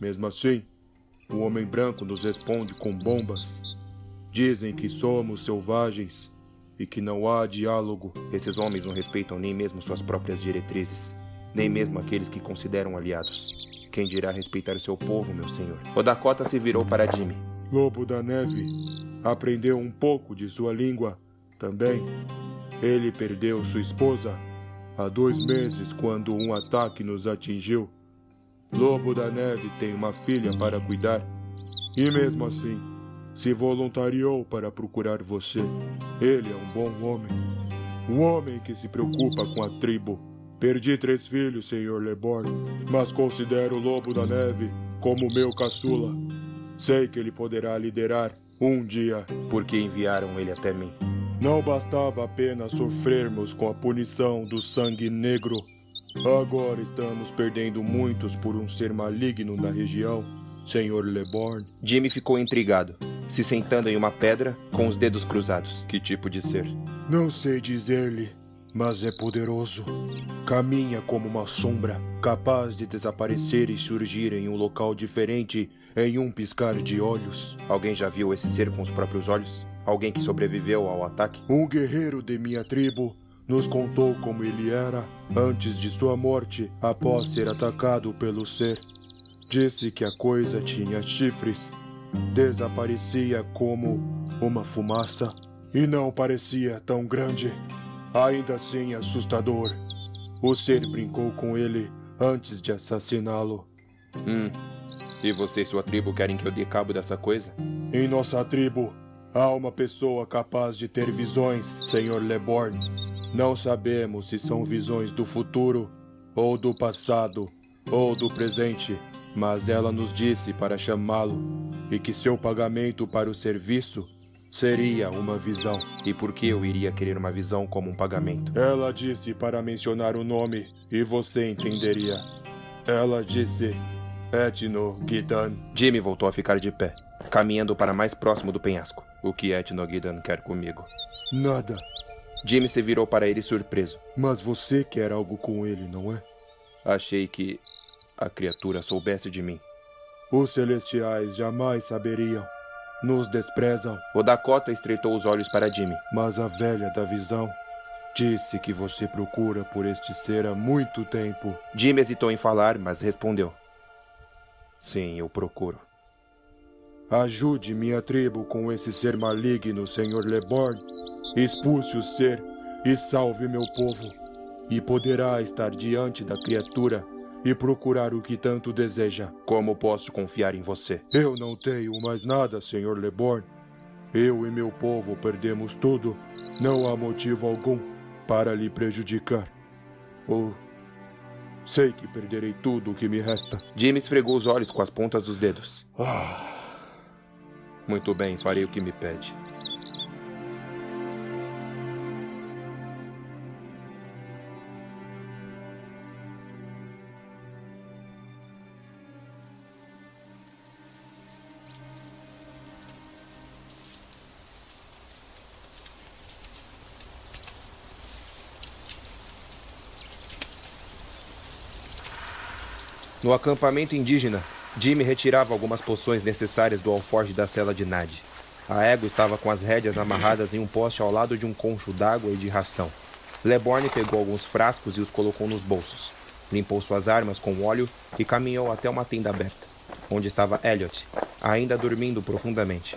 Mesmo assim, o homem branco nos responde com bombas. Dizem que somos selvagens e que não há diálogo. Esses homens não respeitam nem mesmo suas próprias diretrizes, nem mesmo aqueles que consideram aliados. Quem dirá respeitar o seu povo, meu senhor? O Dakota se virou para Jimmy. Lobo da Neve aprendeu um pouco de sua língua também. Ele perdeu sua esposa há dois meses quando um ataque nos atingiu. Lobo da Neve tem uma filha para cuidar. E mesmo assim, se voluntariou para procurar você. Ele é um bom homem. Um homem que se preocupa com a tribo. Perdi três filhos, Senhor Leborn, mas considero o Lobo da Neve como meu caçula. Sei que ele poderá liderar um dia. Por que enviaram ele até mim? Não bastava apenas sofrermos com a punição do sangue negro. Agora estamos perdendo muitos por um ser maligno na região, Senhor Leborn. Jimmy ficou intrigado, se sentando em uma pedra com os dedos cruzados. Que tipo de ser? Não sei dizer-lhe, mas é poderoso. Caminha como uma sombra, capaz de desaparecer e surgir em um local diferente em um piscar de olhos. Alguém já viu esse ser com os próprios olhos? Alguém que sobreviveu ao ataque? Um guerreiro de minha tribo nos contou como ele era antes de sua morte, após ser atacado pelo ser. Disse que a coisa tinha chifres, desaparecia como uma fumaça e não parecia tão grande. Ainda assim assustador. O ser brincou com ele antes de assassiná-lo. Hum. E você e sua tribo querem que eu dê cabo dessa coisa? Em nossa tribo, há uma pessoa capaz de ter visões, Senhor Leborn. Não sabemos se são visões do futuro, ou do passado, ou do presente, mas ela nos disse para chamá-lo e que seu pagamento para o serviço seria uma visão. E por que eu iria querer uma visão como um pagamento? Ela disse para mencionar o nome e você entenderia. Ela disse Etno Gidan. Jimmy voltou a ficar de pé, caminhando para mais próximo do penhasco. O que Etno Gidan quer comigo? Nada. Jimmy se virou para ele surpreso. Mas você quer algo com ele, não é? Achei que a criatura soubesse de mim. Os celestiais jamais saberiam. Nos desprezam. O Dakota estreitou os olhos para Jimmy. Mas a velha da visão disse que você procura por este ser há muito tempo. Jimmy hesitou em falar, mas respondeu: Sim, eu procuro. Ajude minha tribo com esse ser maligno, Senhor Leborn. Expulse o ser e salve meu povo. E poderá estar diante da criatura e procurar o que tanto deseja. Como posso confiar em você? Eu não tenho mais nada, Senhor Leborn. Eu e meu povo perdemos tudo. Não há motivo algum para lhe prejudicar. Ou sei que perderei tudo o que me resta. Jimmy esfregou os olhos com as pontas dos dedos. Ah, Muito bem, farei o que me pede. No acampamento indígena, Jimmy retirava algumas poções necessárias do alforje da cela de Nad. A égua estava com as rédeas amarradas em um poste ao lado de um concho d'água e de ração. Leborn pegou alguns frascos e os colocou nos bolsos. Limpou suas armas com óleo e caminhou até uma tenda aberta, onde estava Elliot, ainda dormindo profundamente.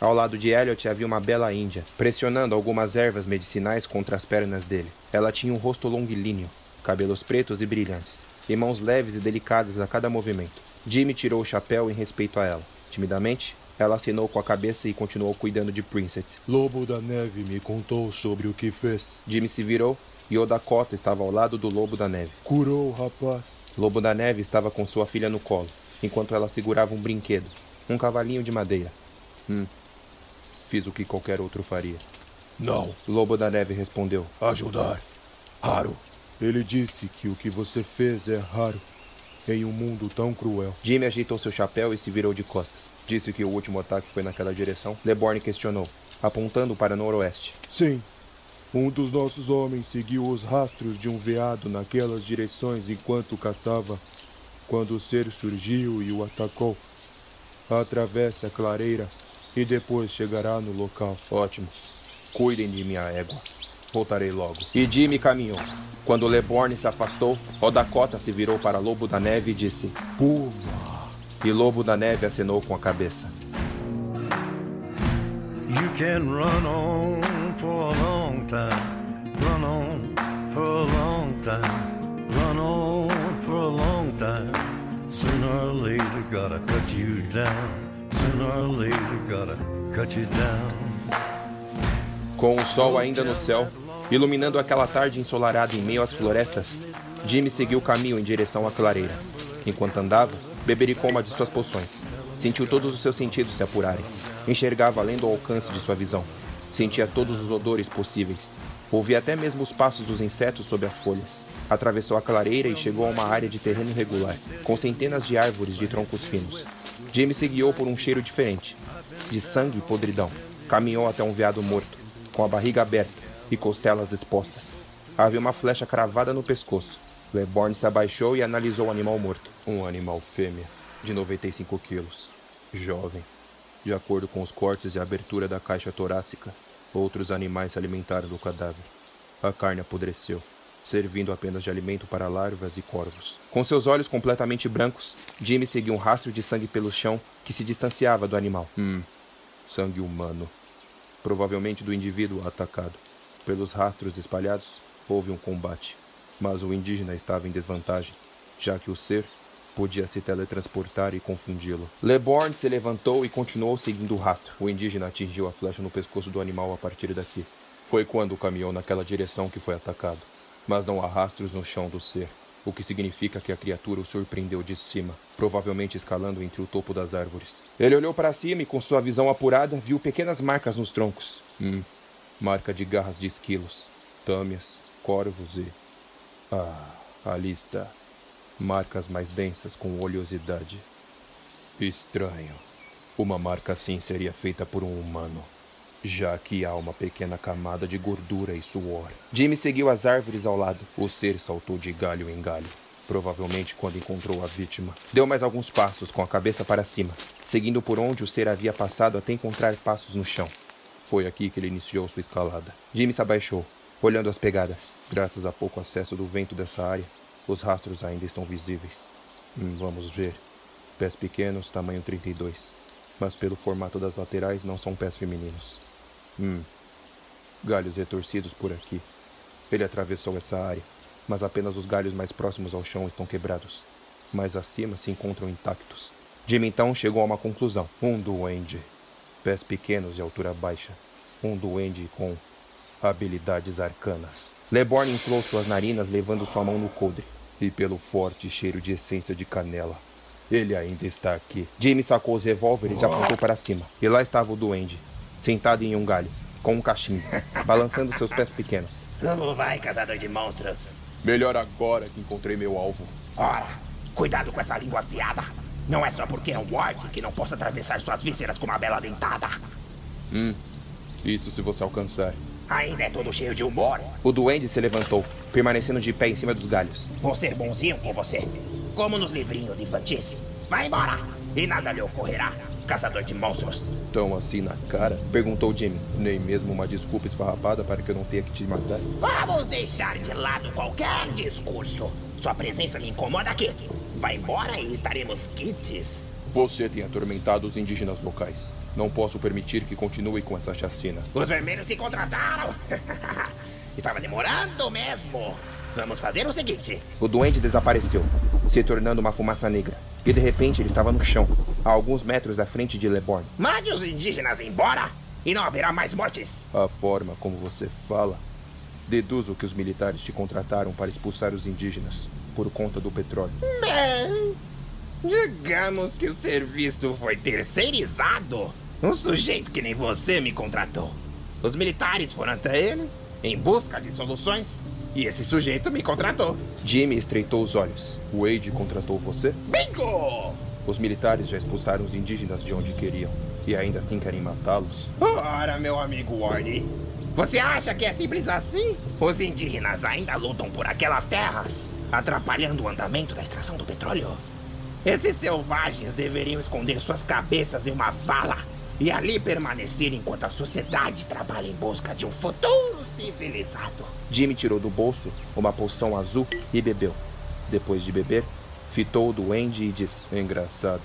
Ao lado de Elliot havia uma bela índia, pressionando algumas ervas medicinais contra as pernas dele. Ela tinha um rosto longilíneo, cabelos pretos e brilhantes, e mãos leves e delicadas a cada movimento. Jimmy tirou o chapéu em respeito a ela. Timidamente, ela acenou com a cabeça e continuou cuidando de Princet. Lobo da Neve me contou sobre o que fez. Jimmy se virou e o Dakota estava ao lado do Lobo da Neve. Curou o rapaz. Lobo da Neve estava com sua filha no colo, enquanto ela segurava um brinquedo, um cavalinho de madeira. Hum. Fiz o que qualquer outro faria. Não. Lobo da Neve respondeu. Ajudar. Raro. Ele disse que o que você fez é raro em um mundo tão cruel. Jimmy ajeitou seu chapéu e se virou de costas. Disse que o último ataque foi naquela direção. Leborn questionou, apontando para noroeste. Sim. Um dos nossos homens seguiu os rastros de um veado naquelas direções enquanto caçava. Quando o ser surgiu e o atacou, atravesse a clareira e depois chegará no local. Ótimo. Cuidem de minha égua. Voltarei logo. E Jimmy caminhou. Quando Leborn se afastou, o Dakota se virou para Lobo da Neve e disse: Puma. E Lobo da Neve acenou com a cabeça. You can run on for a long time, run on for a long time, run on for a long time. Sooner or later, gotta cut you down. Sooner Our Lady gotta cut you down. Com o sol ainda no céu, iluminando aquela tarde ensolarada em meio às florestas, Jimmy seguiu o caminho em direção à clareira. Enquanto andava, bebericou uma de suas poções. Sentiu todos os seus sentidos se apurarem. Enxergava além do alcance de sua visão. Sentia todos os odores possíveis. Ouvia até mesmo os passos dos insetos sob as folhas. Atravessou a clareira e chegou a uma área de terreno irregular, com centenas de árvores de troncos finos. Jimmy se guiou por um cheiro diferente, de sangue e podridão. Caminhou até um veado morto, com a barriga aberta e costelas expostas. Havia uma flecha cravada no pescoço. Leborn se abaixou e analisou o animal morto. Um animal fêmea, de 95 quilos. Jovem. De acordo com os cortes e a abertura da caixa torácica, outros animais se alimentaram do cadáver. A carne apodreceu, servindo apenas de alimento para larvas e corvos. Com seus olhos completamente brancos, Jimmy seguiu um rastro de sangue pelo chão que se distanciava do animal. Hum, sangue humano. Provavelmente do indivíduo atacado. Pelos rastros espalhados, houve um combate. Mas o indígena estava em desvantagem, já que o ser podia se teletransportar e confundi-lo. Leborn se levantou e continuou seguindo o rastro. O indígena atingiu a flecha no pescoço do animal a partir daqui. Foi quando caminhou naquela direção que foi atacado. Mas não há rastros no chão do ser, o que significa que a criatura o surpreendeu de cima, provavelmente escalando entre o topo das árvores. Ele olhou para cima e, com sua visão apurada, viu pequenas marcas nos troncos. Hum, marca de garras de esquilos, tâmias, corvos e. Ah, ali está marcas mais densas com oleosidade. Estranho. Uma marca assim seria feita por um humano, já que há uma pequena camada de gordura e suor. Jimmy seguiu as árvores ao lado. O ser saltou de galho em galho, provavelmente quando encontrou a vítima. Deu mais alguns passos com a cabeça para cima, seguindo por onde o ser havia passado até encontrar passos no chão. Foi aqui que ele iniciou sua escalada. Jimmy se abaixou, olhando as pegadas. Graças a pouco acesso do vento dessa área, os rastros ainda estão visíveis. Hum, vamos ver. Pés pequenos, tamanho 32. Mas pelo formato das laterais não são pés femininos. Hum. Galhos retorcidos por aqui. Ele atravessou essa área, mas apenas os galhos mais próximos ao chão estão quebrados. Mais acima se encontram intactos. Jimmy então chegou a uma conclusão. Um duende. Pés pequenos e altura baixa. Um duende com habilidades arcanas. Leborn inflou suas narinas, levando sua mão no coldre e pelo forte cheiro de essência de canela. Ele ainda está aqui. Jimmy sacou os revólveres e apontou para cima. E lá estava o duende, sentado em um galho, com um cachimbo, balançando seus pés pequenos. Como vai, caçador de monstros? Melhor agora que encontrei meu alvo. Ora, cuidado com essa língua afiada. Não é só porque é um ward que não possa atravessar suas vísceras com uma bela dentada. Hum, isso se você alcançar. Ainda é todo cheio de humor. O duende se levantou, permanecendo de pé em cima dos galhos. Vou ser bonzinho com você, como nos livrinhos infantis. Vai embora e nada lhe ocorrerá, caçador de monstros. Tão assim na cara? Perguntou Jimmy. Nem mesmo uma desculpa esfarrapada para que eu não tenha que te matar? Vamos deixar de lado qualquer discurso. Sua presença me incomoda aqui. Vai embora e estaremos quites. Você tem atormentado os indígenas locais. Não posso permitir que continue com essa chacina. Os vermelhos se contrataram. Estava demorando mesmo. Vamos fazer o seguinte: O duende desapareceu, se tornando uma fumaça negra. E de repente ele estava no chão, a alguns metros à frente de Leborn. mande os indígenas embora e não haverá mais mortes. A forma como você fala, deduzo que os militares te contrataram para expulsar os indígenas por conta do petróleo. Bem, digamos que o serviço foi terceirizado. Um sujeito que nem você me contratou. Os militares foram até ele em busca de soluções e esse sujeito me contratou. Jimmy estreitou os olhos. Wade contratou você? Bingo! Os militares já expulsaram os indígenas de onde queriam e ainda assim querem matá-los? Ora, meu amigo Warney, você acha que é simples assim? Os indígenas ainda lutam por aquelas terras, atrapalhando o andamento da extração do petróleo. Esses selvagens deveriam esconder suas cabeças em uma vala e ali permanecer enquanto a sociedade trabalha em busca de um futuro civilizado. Jimmy tirou do bolso uma poção azul e bebeu. Depois de beber, fitou o duende e disse: Engraçado.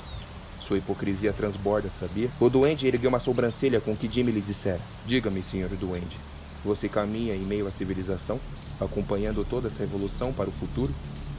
Sua hipocrisia transborda, sabia? O duende ergueu uma sobrancelha com o que Jimmy lhe dissera. Diga-me, senhor duende, você caminha em meio à civilização, acompanhando toda essa evolução para o futuro?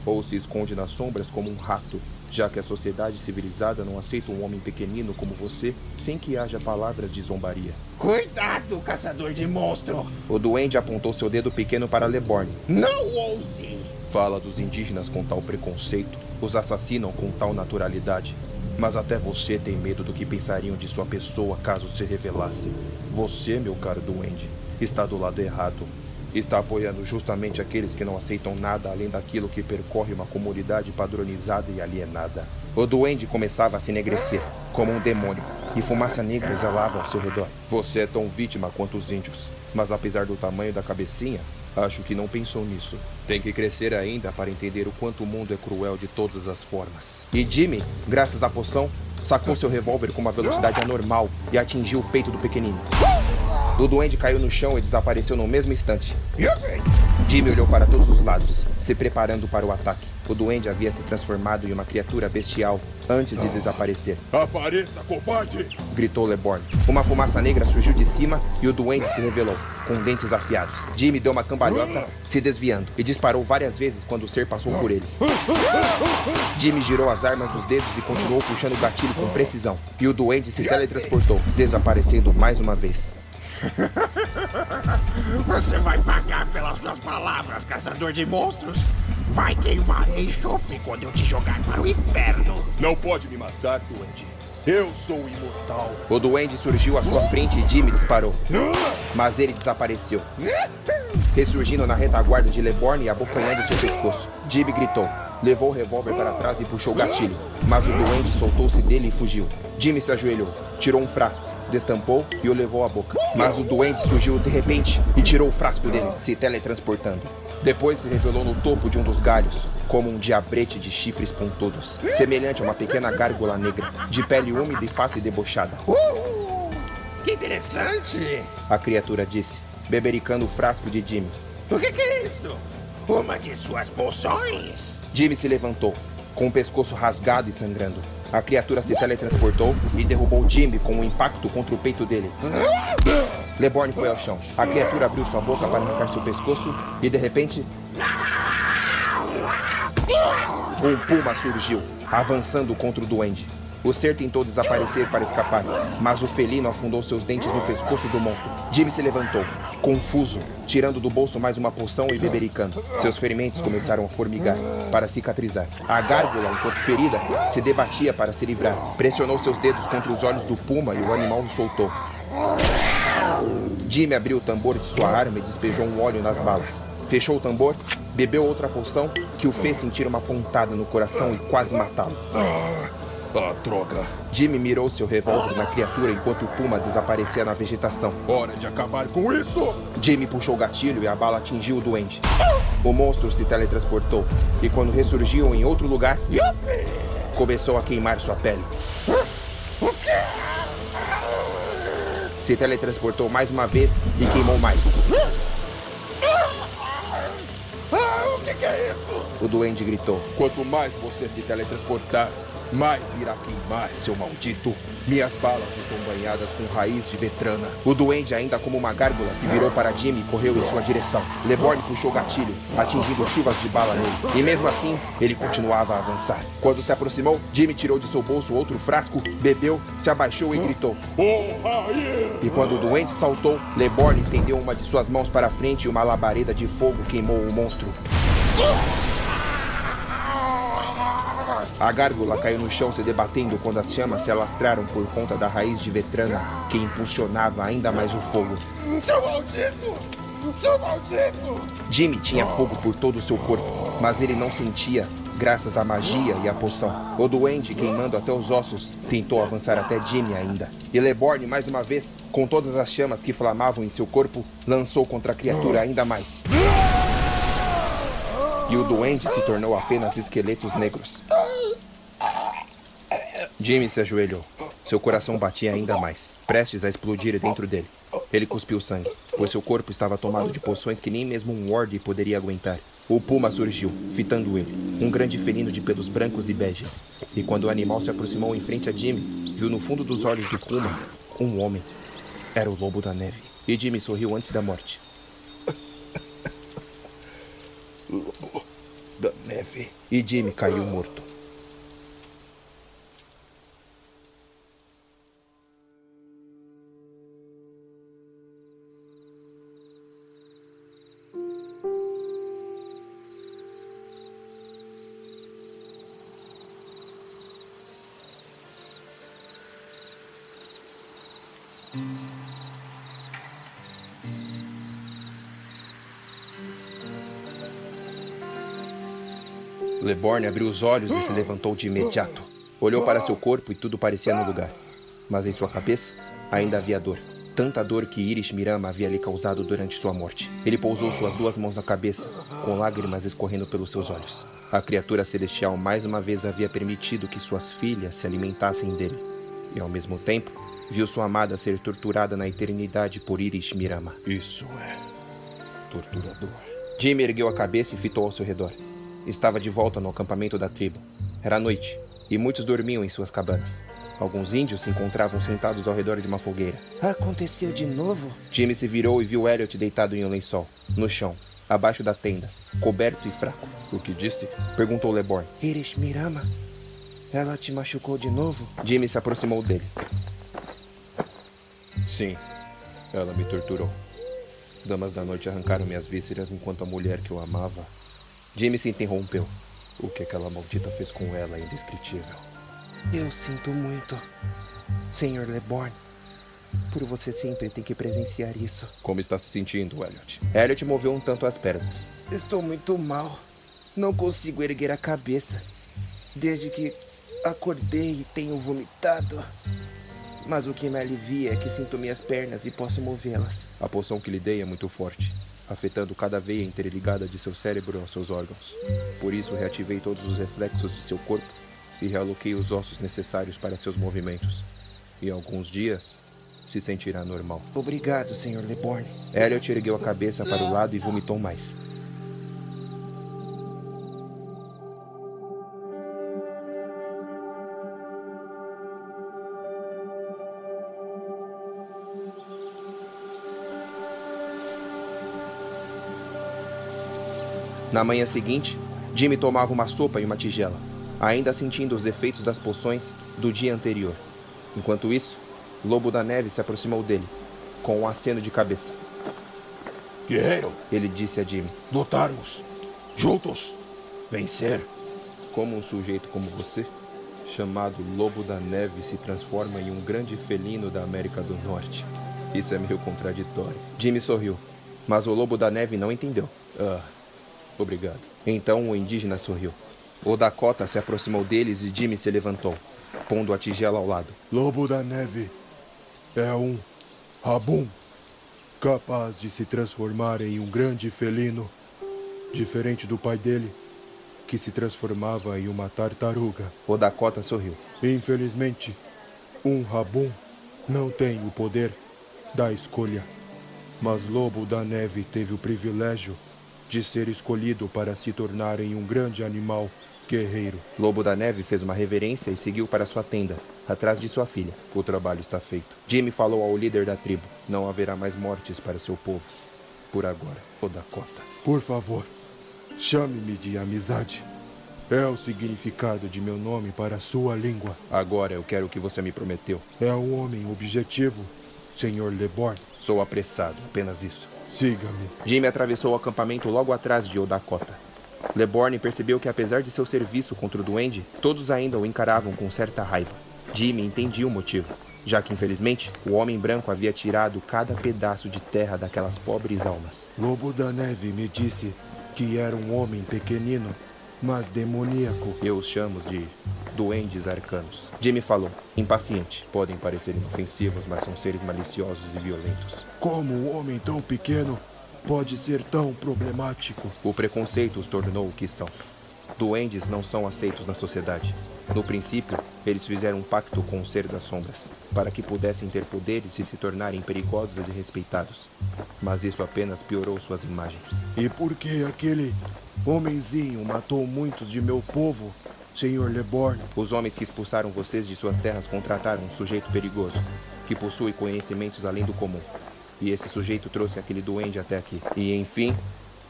Ou se esconde nas sombras como um rato, já que a sociedade civilizada não aceita um homem pequenino como você sem que haja palavras de zombaria. Cuidado, caçador de monstro! O duende apontou seu dedo pequeno para Leborn. Não ouse! Fala dos indígenas com tal preconceito, os assassinam com tal naturalidade. Mas até você tem medo do que pensariam de sua pessoa caso se revelasse. Você, meu caro duende, está do lado errado. Está apoiando justamente aqueles que não aceitam nada além daquilo que percorre uma comunidade padronizada e alienada. O duende começava a se enegrecer, como um demônio, e fumaça negra exalava ao seu redor. Você é tão vítima quanto os índios, mas apesar do tamanho da cabecinha, acho que não pensou nisso. Tem que crescer ainda para entender o quanto o mundo é cruel de todas as formas. E Jimmy, graças à poção, sacou seu revólver com uma velocidade anormal e atingiu o peito do pequenino. O duende caiu no chão e desapareceu no mesmo instante. Jimmy olhou para todos os lados, se preparando para o ataque. O duende havia se transformado em uma criatura bestial antes de desaparecer. Apareça, covarde! gritou Leborn. Uma fumaça negra surgiu de cima e o duende se revelou, com dentes afiados. Jimmy deu uma cambalhota, se desviando, e disparou várias vezes quando o ser passou por ele. Jimmy girou as armas dos dedos e continuou puxando o gatilho com precisão. E o duende se teletransportou, desaparecendo mais uma vez. Você vai pagar pelas suas palavras, caçador de monstros. Vai queimar em enxofre quando eu te jogar para o inferno. Não pode me matar, duende. Eu sou imortal. O duende surgiu à sua frente e Jimmy disparou. Mas ele desapareceu. Ressurgindo na retaguarda de Leborn e abocanhando seu pescoço. Jimmy gritou, levou o revólver para trás e puxou o gatilho. Mas o duende soltou-se dele e fugiu. Jimmy se ajoelhou, tirou um frasco, destampou e o levou à boca. Mas o duende surgiu de repente e tirou o frasco dele, se teletransportando. Depois se revelou no topo de um dos galhos, como um diabrete de chifres pontudos, semelhante a uma pequena gárgula negra, de pele úmida e face debochada. Uh, que interessante! A criatura disse, bebericando o frasco de Jimmy. O que, que é isso? Uma de suas poções? Jimmy se levantou, com o pescoço rasgado e sangrando. A criatura se teletransportou e derrubou Jimmy com um impacto contra o peito dele. Leborn foi ao chão. A criatura abriu sua boca para arrancar seu pescoço e, de repente, um puma surgiu, avançando contra o duende. O ser tentou desaparecer para escapar, mas o felino afundou seus dentes no pescoço do monstro. Jimmy se levantou, confuso, tirando do bolso mais uma poção e bebericando. Seus ferimentos começaram a formigar para cicatrizar. A gárgula, enquanto ferida, se debatia para se livrar. Pressionou seus dedos contra os olhos do puma e o animal o soltou. Jimmy abriu o tambor de sua arma e despejou um óleo nas balas. Fechou o tambor, bebeu outra poção que o fez sentir uma pontada no coração e quase matá-lo. Ah, droga. Jimmy mirou seu revólver na criatura enquanto o puma desaparecia na vegetação. Hora de acabar com isso! Jimmy puxou o gatilho e a bala atingiu o doente. O monstro se teletransportou e quando ressurgiu em outro lugar, começou a queimar sua pele. Se teletransportou mais uma vez e queimou mais. Ah, o que é isso? O duende gritou. Quanto mais você se teletransportar, mais irá queimar, seu maldito. Minhas balas estão banhadas com raiz de vetrana. O duende, ainda como uma gárgula, se virou para Jimmy e correu em sua direção. Leborn puxou o gatilho, atingindo chuvas de bala nele. E mesmo assim, ele continuava a avançar. Quando se aproximou, Jimmy tirou de seu bolso outro frasco, bebeu, se abaixou e gritou. E quando o doente saltou, Leborn estendeu uma de suas mãos para frente e uma labareda de fogo queimou o monstro. A gárgula caiu no chão se debatendo quando as chamas se alastraram por conta da raiz de vetrana que impulsionava ainda mais o fogo. Seu maldito! Seu maldito! Jimmy tinha fogo por todo o seu corpo, mas ele não sentia, graças à magia e à poção. O duende, queimando até os ossos, tentou avançar até Jimmy ainda. E Leborn, mais uma vez, com todas as chamas que flamavam em seu corpo, lançou contra a criatura ainda mais. E o duende se tornou apenas esqueletos negros. Jimmy se ajoelhou. Seu coração batia ainda mais, prestes a explodir dentro dele. Ele cuspiu sangue, pois seu corpo estava tomado de poções que nem mesmo um Ward poderia aguentar. O puma surgiu, fitando ele, um grande felino de pelos brancos e beges. E quando o animal se aproximou em frente a Jimmy, viu no fundo dos olhos do puma um homem. Era o lobo da neve. E Jimmy sorriu antes da morte. Da neve. E Jimmy caiu morto. Leborn abriu os olhos e se levantou de imediato. Olhou para seu corpo e tudo parecia no lugar. Mas em sua cabeça ainda havia dor. Tanta dor que Iris Mirama havia lhe causado durante sua morte. Ele pousou suas duas mãos na cabeça, com lágrimas escorrendo pelos seus olhos. A criatura celestial mais uma vez havia permitido que suas filhas se alimentassem dele. E ao mesmo tempo, viu sua amada ser torturada na eternidade por Iris Mirama. Isso é torturador. Jimmy ergueu a cabeça e fitou ao seu redor. Estava de volta no acampamento da tribo. Era noite, e muitos dormiam em suas cabanas. Alguns índios se encontravam sentados ao redor de uma fogueira. Aconteceu de novo? Jimmy se virou e viu Elliot deitado em um lençol, no chão, abaixo da tenda, coberto e fraco. O que disse? Perguntou Leborn. Iris Mirama, ela te machucou de novo? Jimmy se aproximou dele. Sim, ela me torturou. Damas da noite arrancaram minhas vísceras enquanto a mulher que eu amava. Jimmy se interrompeu. O que aquela maldita fez com ela é indescritível. Eu sinto muito, Senhor Leborn. Por você sempre tem que presenciar isso. Como está se sentindo, Elliot? Elliot moveu um tanto as pernas. Estou muito mal. Não consigo erguer a cabeça. Desde que acordei e tenho vomitado. Mas o que me alivia é que sinto minhas pernas e posso movê-las. A poção que lhe dei é muito forte, afetando cada veia interligada de seu cérebro aos seus órgãos. Por isso, reativei todos os reflexos de seu corpo e realoquei os ossos necessários para seus movimentos. Em alguns dias, se sentirá normal. Obrigado, Sr. Leborn. Elliot ergueu a cabeça para o lado e vomitou mais. Na manhã seguinte, Jimmy tomava uma sopa e uma tigela, ainda sentindo os efeitos das poções do dia anterior. Enquanto isso, Lobo da Neve se aproximou dele, com um aceno de cabeça. Guerreiro, Ele disse a Jimmy: lutarmos. Juntos. Vencer. Como um sujeito como você, chamado Lobo da Neve, se transforma em um grande felino da América do Norte. Isso é meio contraditório. Jimmy sorriu, mas o Lobo da Neve não entendeu. Ah, obrigado. Então o indígena sorriu. O Dakota se aproximou deles e Jimmy se levantou, pondo a tigela ao lado. Lobo da Neve é um rabum capaz de se transformar em um grande felino, diferente do pai dele, que se transformava em uma tartaruga. O Dakota sorriu. Infelizmente, um rabum não tem o poder da escolha. Mas Lobo da Neve teve o privilégio de ser escolhido para se tornar em um grande animal guerreiro. Lobo da Neve fez uma reverência e seguiu para sua tenda, atrás de sua filha. O trabalho está feito. Jimmy falou ao líder da tribo. Não haverá mais mortes para seu povo. Por agora, o Dakota. Por favor, chame-me de amizade. É o significado de meu nome para a sua língua. Agora eu quero o que você me prometeu. É um homem objetivo, Sr. Leborn. Sou apressado, apenas isso. Siga-me. Atravessou o acampamento logo atrás de Odakota. Leborn percebeu que apesar de seu serviço contra o duende, todos ainda o encaravam com certa raiva. Jimmy entendia o motivo, já que infelizmente o homem branco havia tirado cada pedaço de terra daquelas pobres almas. Lobo da Neve me disse que era um homem pequenino, mas demoníaco. Eu os chamo de duendes arcanos. Jimmy falou, impaciente. Podem parecer inofensivos, mas são seres maliciosos e violentos. Como um homem tão pequeno pode ser tão problemático? O preconceito os tornou o que são. Duendes não são aceitos na sociedade. No princípio, eles fizeram um pacto com o ser das sombras, para que pudessem ter poderes e se tornarem perigosos e respeitados. Mas isso apenas piorou suas imagens. E por que aquele homenzinho matou muitos de meu povo, Sr. Leborn? Os homens que expulsaram vocês de suas terras contrataram um sujeito perigoso, que possui conhecimentos além do comum. E esse sujeito trouxe aquele duende até aqui. E enfim,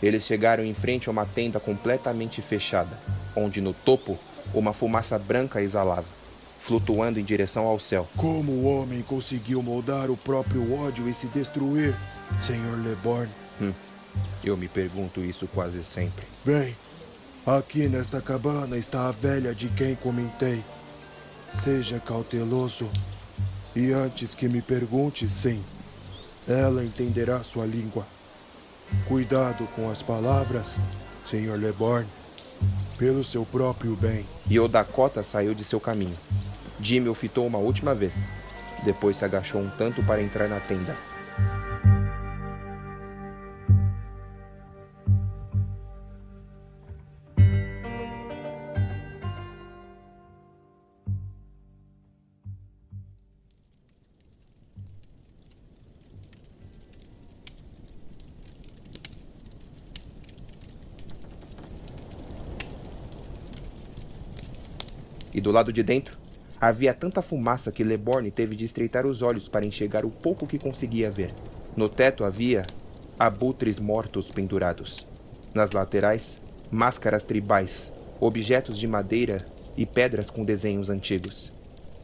eles chegaram em frente a uma tenda completamente fechada, onde no topo uma fumaça branca exalava, flutuando em direção ao céu. Como o homem conseguiu moldar o próprio ódio e se destruir, Sr. Leborn? Hum, eu me pergunto isso quase sempre. Bem, aqui nesta cabana está a velha de quem comentei. Seja cauteloso. E antes que me pergunte, sim, ela entenderá sua língua. Cuidado com as palavras, Sr. Leborn. Pelo seu próprio bem. E o Dakota saiu de seu caminho. Jimmy o fitou uma última vez. Depois se agachou um tanto para entrar na tenda. E do lado de dentro, havia tanta fumaça que Leborne teve de estreitar os olhos para enxergar o pouco que conseguia ver. No teto havia abutres mortos pendurados. Nas laterais, máscaras tribais, objetos de madeira e pedras com desenhos antigos.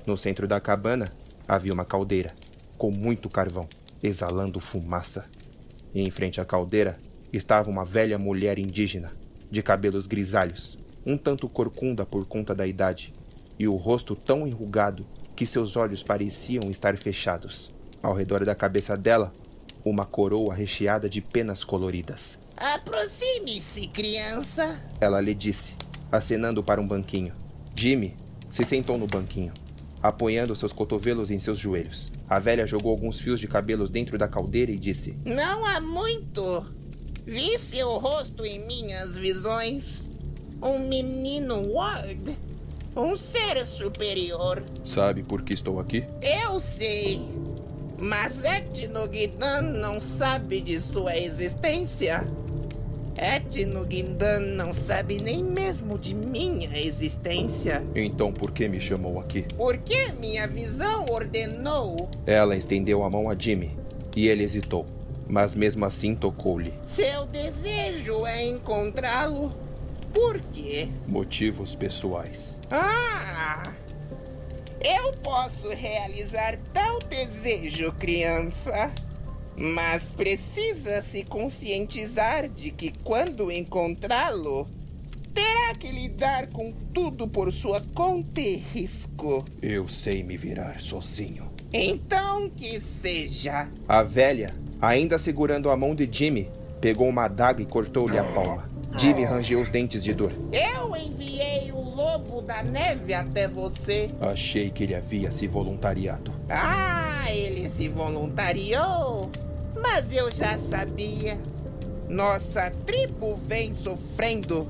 No centro da cabana havia uma caldeira, com muito carvão, exalando fumaça. E em frente à caldeira estava uma velha mulher indígena, de cabelos grisalhos, um tanto corcunda por conta da idade, e o rosto tão enrugado que seus olhos pareciam estar fechados. Ao redor da cabeça dela, uma coroa recheada de penas coloridas. Aproxime-se, criança. Ela lhe disse, acenando para um banquinho. Jimmy se sentou no banquinho, apoiando seus cotovelos em seus joelhos. A velha jogou alguns fios de cabelos dentro da caldeira e disse: Não há muito. Vi seu rosto em minhas visões. Um menino Ward um ser superior. Sabe por que estou aqui? Eu sei. Mas Etnogidan não sabe de sua existência. Etnogidan não sabe nem mesmo de minha existência. Então por que me chamou aqui? Porque minha visão ordenou. Ela estendeu a mão a Jimmy e ele hesitou, mas mesmo assim tocou-lhe. Seu desejo é encontrá-lo. Por quê? Motivos pessoais. Ah! Eu posso realizar tal desejo, criança. Mas precisa se conscientizar de que quando encontrá-lo, terá que lidar com tudo por sua conta e risco. Eu sei me virar sozinho. Então que seja. A velha, ainda segurando a mão de Jimmy, pegou uma adaga e cortou-lhe a palma. Jimmy rangeu os dentes de dor. Eu enviei o lobo da neve até você. Achei que ele havia se voluntariado. Ah, ele se voluntariou? Mas eu já sabia. Nossa tribo vem sofrendo.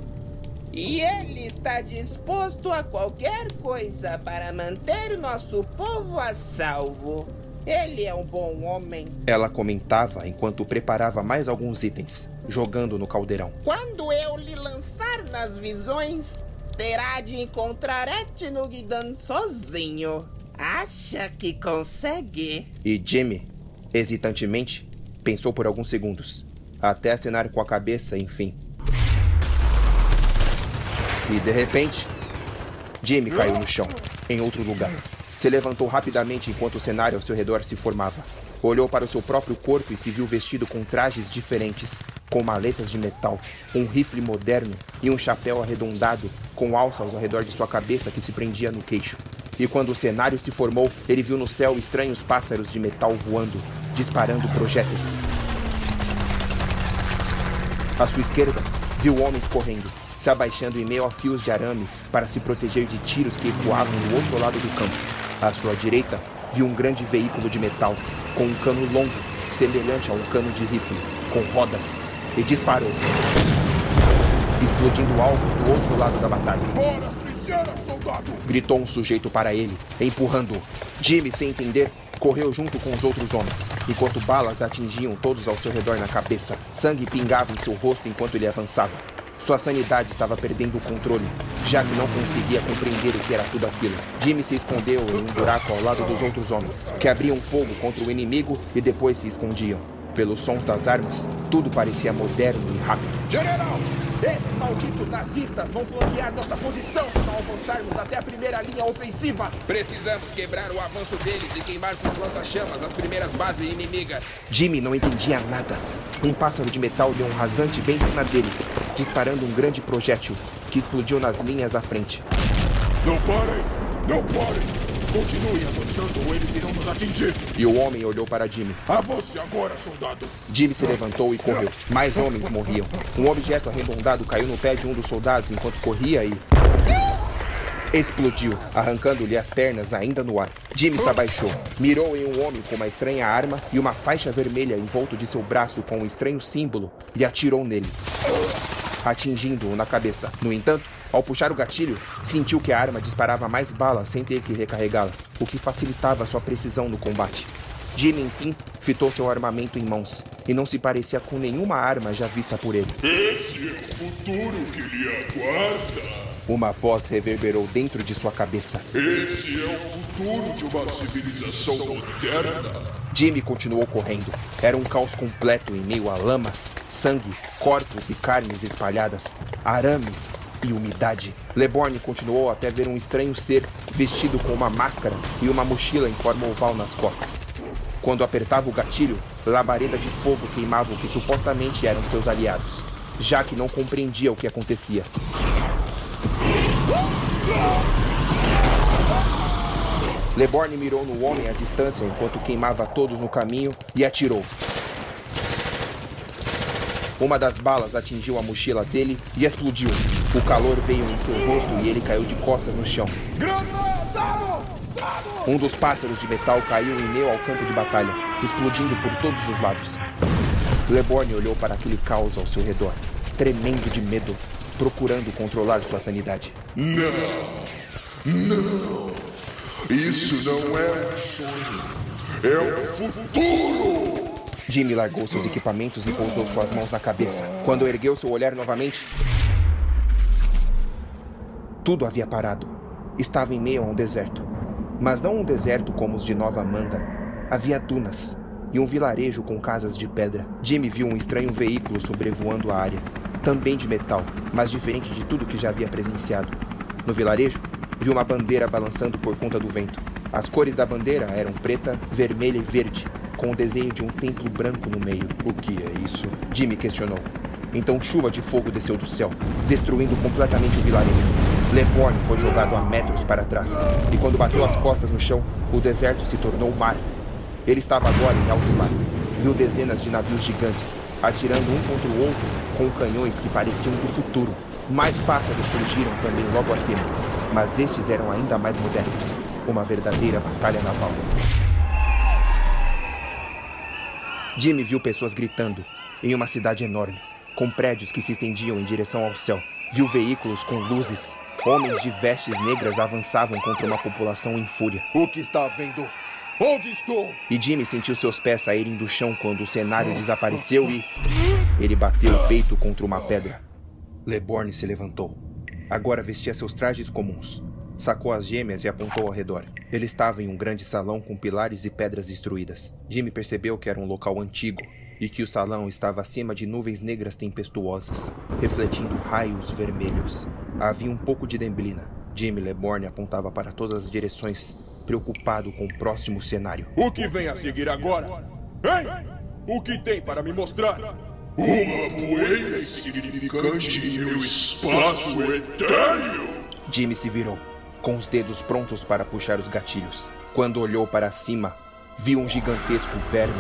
E ele está disposto a qualquer coisa para manter nosso povo a salvo. Ele é um bom homem. Ela comentava enquanto preparava mais alguns itens, jogando no caldeirão. Quando eu lhe lançar nas visões, terá de encontrar Etnogidan sozinho. Acha que consegue? E Jimmy, hesitantemente, pensou por alguns segundos, até acenar com a cabeça, enfim. E de repente, Jimmy caiu no chão, em outro lugar. Se levantou rapidamente enquanto o cenário ao seu redor se formava. Olhou para o seu próprio corpo e se viu vestido com trajes diferentes, com maletas de metal, um rifle moderno e um chapéu arredondado com alças ao redor de sua cabeça que se prendia no queixo. E quando o cenário se formou, ele viu no céu estranhos pássaros de metal voando, disparando projéteis. À sua esquerda, viu homens correndo, se abaixando em meio a fios de arame para se proteger de tiros que ecoavam do outro lado do campo. À sua direita, viu um grande veículo de metal, com um cano longo, semelhante a um cano de rifle, com rodas, e disparou, explodindo alvos do outro lado da batalha. Bora, trincheiras, soldado! Gritou um sujeito para ele, empurrando-o. Jimmy, sem entender, correu junto com os outros homens, enquanto balas atingiam todos ao seu redor na cabeça. Sangue pingava em seu rosto enquanto ele avançava. Sua sanidade estava perdendo o controle, já que não conseguia compreender o que era tudo aquilo. Jimmy se escondeu em um buraco ao lado dos outros homens, que abriam fogo contra o inimigo e depois se escondiam. Pelo som das armas, tudo parecia moderno e rápido. General, esses malditos nazistas vão flanquear nossa posição se não avançarmos até a primeira linha ofensiva. Precisamos quebrar o avanço deles e queimar com os lança-chamas as primeiras bases inimigas. Jimmy não entendia nada. Um pássaro de metal deu um rasante bem em cima deles, disparando um grande projétil que explodiu nas linhas à frente. Não parem! Não parem! Continue avançando ou eles irão nos atingir. E o homem olhou para Jimmy. Avance agora, soldado. Jimmy se levantou e correu. Mais homens morriam. Um objeto arredondado caiu no pé de um dos soldados enquanto corria e. Explodiu, arrancando-lhe as pernas ainda no ar. Jimmy se abaixou, mirou em um homem com uma estranha arma e uma faixa vermelha em volta de seu braço com um estranho símbolo e atirou nele, atingindo-o na cabeça. No entanto, ao puxar o gatilho, sentiu que a arma disparava mais balas sem ter que recarregá-la, o que facilitava sua precisão no combate. Jimmy, enfim, fitou seu armamento em mãos e não se parecia com nenhuma arma já vista por ele. Esse é o futuro que lhe aguarda. Uma voz reverberou dentro de sua cabeça. Esse é o futuro de uma civilização moderna. Jimmy continuou correndo. Era um caos completo em meio a lamas, sangue, corpos e carnes espalhadas, arames e umidade. Leborn continuou até ver um estranho ser vestido com uma máscara e uma mochila em forma oval nas costas. Quando apertava o gatilho, labareda de fogo queimava o que supostamente eram seus aliados, já que não compreendia o que acontecia. Leborn mirou no homem à distância enquanto queimava todos no caminho e atirou. Uma das balas atingiu a mochila dele e explodiu. O calor veio em seu rosto e ele caiu de costas no chão. Um dos pássaros de metal caiu em meio ao campo de batalha, explodindo por todos os lados. Leborn olhou para aquele caos ao seu redor, tremendo de medo, procurando controlar sua sanidade. Não! Não! Isso não é um sonho. É o futuro! Jimmy largou seus equipamentos e pousou suas mãos na cabeça. Quando ergueu seu olhar novamente, tudo havia parado. Estava em meio a um deserto. Mas não um deserto como os de Nova Amanda. Havia dunas e um vilarejo com casas de pedra. Jimmy viu um estranho veículo sobrevoando a área, também de metal, mas diferente de tudo que já havia presenciado. No vilarejo, viu uma bandeira balançando por conta do vento. As cores da bandeira eram preta, vermelha e verde, com o desenho de um templo branco no meio. O que é isso? Jimmy questionou. Então chuva de fogo desceu do céu, destruindo completamente o vilarejo. Leborn foi jogado a metros para trás, e quando bateu as costas no chão, o deserto se tornou mar. Ele estava agora em alto mar. Viu dezenas de navios gigantes, atirando um contra o outro com canhões que pareciam do futuro. Mais pássaros surgiram também logo acima, mas estes eram ainda mais modernos. Uma verdadeira batalha naval. Jimmy viu pessoas gritando em uma cidade enorme, com prédios que se estendiam em direção ao céu. Viu veículos com luzes. Homens de vestes negras avançavam contra uma população em fúria. O que está vendo? Onde estou? E Jimmy sentiu seus pés saírem do chão quando o cenário desapareceu e. Ele bateu o peito contra uma pedra. Leborn se levantou. Agora vestia seus trajes comuns. Sacou as gêmeas e apontou ao redor. Ele estava em um grande salão com pilares e pedras destruídas. Jimmy percebeu que era um local antigo e que o salão estava acima de nuvens negras tempestuosas, refletindo raios vermelhos. Havia um pouco de neblina. Jimmy Leborn apontava para todas as direções, preocupado com o próximo cenário. O que vem a seguir agora? Hein? O que tem para me mostrar? Uma poeira insignificante em meu espaço etéreo! Jimmy se virou, com os dedos prontos para puxar os gatilhos. Quando olhou para cima, viu um gigantesco verme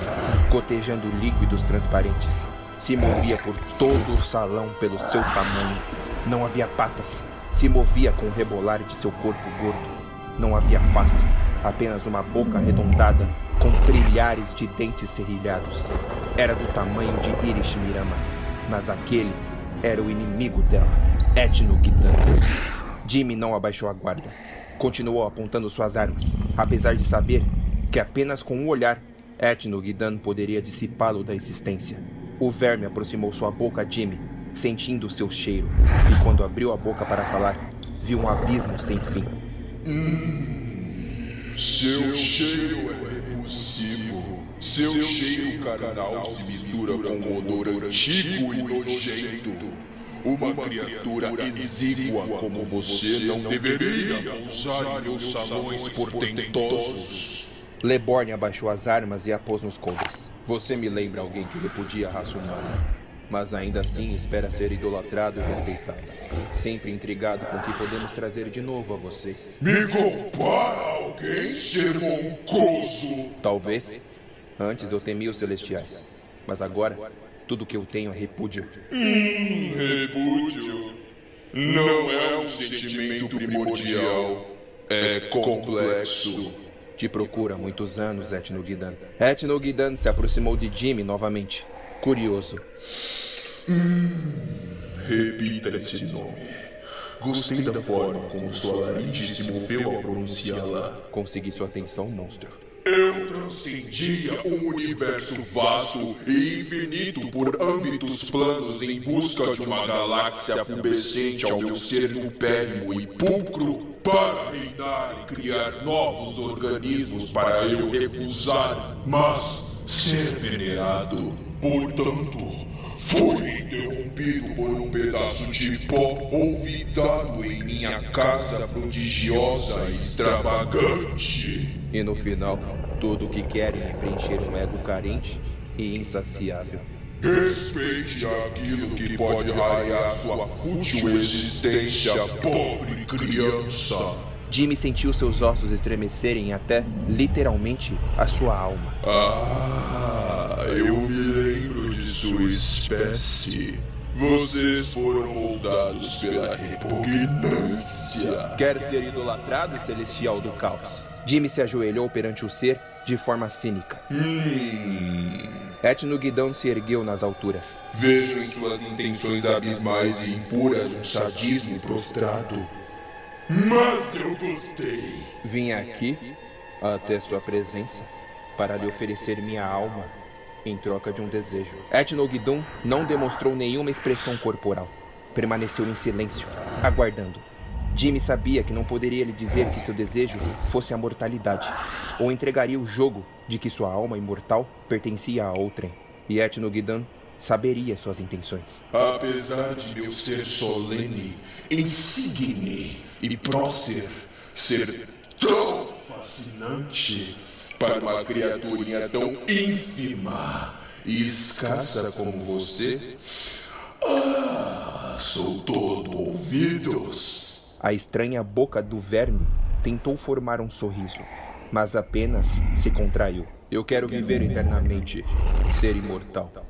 gotejando líquidos transparentes. Se movia por todo o salão pelo seu tamanho. Não havia patas. Se movia com o rebolar de seu corpo gordo. Não havia face, apenas uma boca arredondada com trilhares de dentes serrilhados. Era do tamanho de Irish Mirama, mas aquele era o inimigo dela, Etno Gitan. Jimmy não abaixou a guarda. Continuou apontando suas armas, apesar de saber que apenas com um olhar, Etno Gidan poderia dissipá-lo da existência. O verme aproximou sua boca a Jimmy, sentindo seu cheiro, e quando abriu a boca para falar, viu um abismo sem fim. Seu cheiro é Seu cheiro carnal se mistura com um odor antigo e nojento. Uma criatura exígua como você não deveria usar meus salões portentosos. Leborn abaixou as armas e a pôs nos coldres. Você me lembra alguém que repudia a raça humana, mas ainda assim espera ser idolatrado e respeitado. Sempre intrigado com o que podemos trazer de novo a vocês. Me compara alguém ser moncoso. Talvez. Antes eu temia os celestiais. Mas agora, tudo que eu tenho é repúdio. Hum, repúdio. Não é um sentimento primordial. É complexo. Te procura há muitos anos, Etno Guidan. Etno Guidan se aproximou de Jimmy novamente. Curioso. Hum, repita esse nome. Gostei da forma como sua laringe se moveu ao pronunciá-la. Consegui sua atenção, monstro. Eu transcendia um universo vasto e infinito por âmbitos planos em busca de uma galáxia pubescente ao meu ser nupérrimo e pulcro para reinar e criar novos organismos para eu refusar, mas ser venerado. Portanto, fui interrompido por um pedaço de pó olvidado em minha casa prodigiosa e extravagante. E no final, tudo o que querem é preencher um ego carente e insaciável. Respeite aquilo que pode raiar sua fútil existência, pobre criança. Jimmy sentiu seus ossos estremecerem até, literalmente, a sua alma. Ah, eu me lembro de sua espécie. Vocês foram moldados pela repugnância. Quer ser idolatrado, celestial do caos? Jimmy se ajoelhou perante o ser de forma cínica. Hum. Etno Guidão se ergueu nas alturas. Vejo em suas intenções abismais e impuras um sadismo prostrado. Mas eu gostei. Vim aqui, até sua presença, para lhe oferecer minha alma em troca de um desejo. Etno Guidon não demonstrou nenhuma expressão corporal. Permaneceu em silêncio, aguardando. Jimmy sabia que não poderia lhe dizer que seu desejo fosse a mortalidade, ou entregaria o jogo de que sua alma imortal pertencia a outrem. E Etno Guidan saberia suas intenções. Apesar de meu ser solene, insigne e prócer ser tão fascinante para uma criaturinha tão ínfima e escassa como você, ah, sou todo ouvidos. A estranha boca do verme tentou formar um sorriso, mas apenas se contraiu. Eu quero viver eternamente, ser imortal.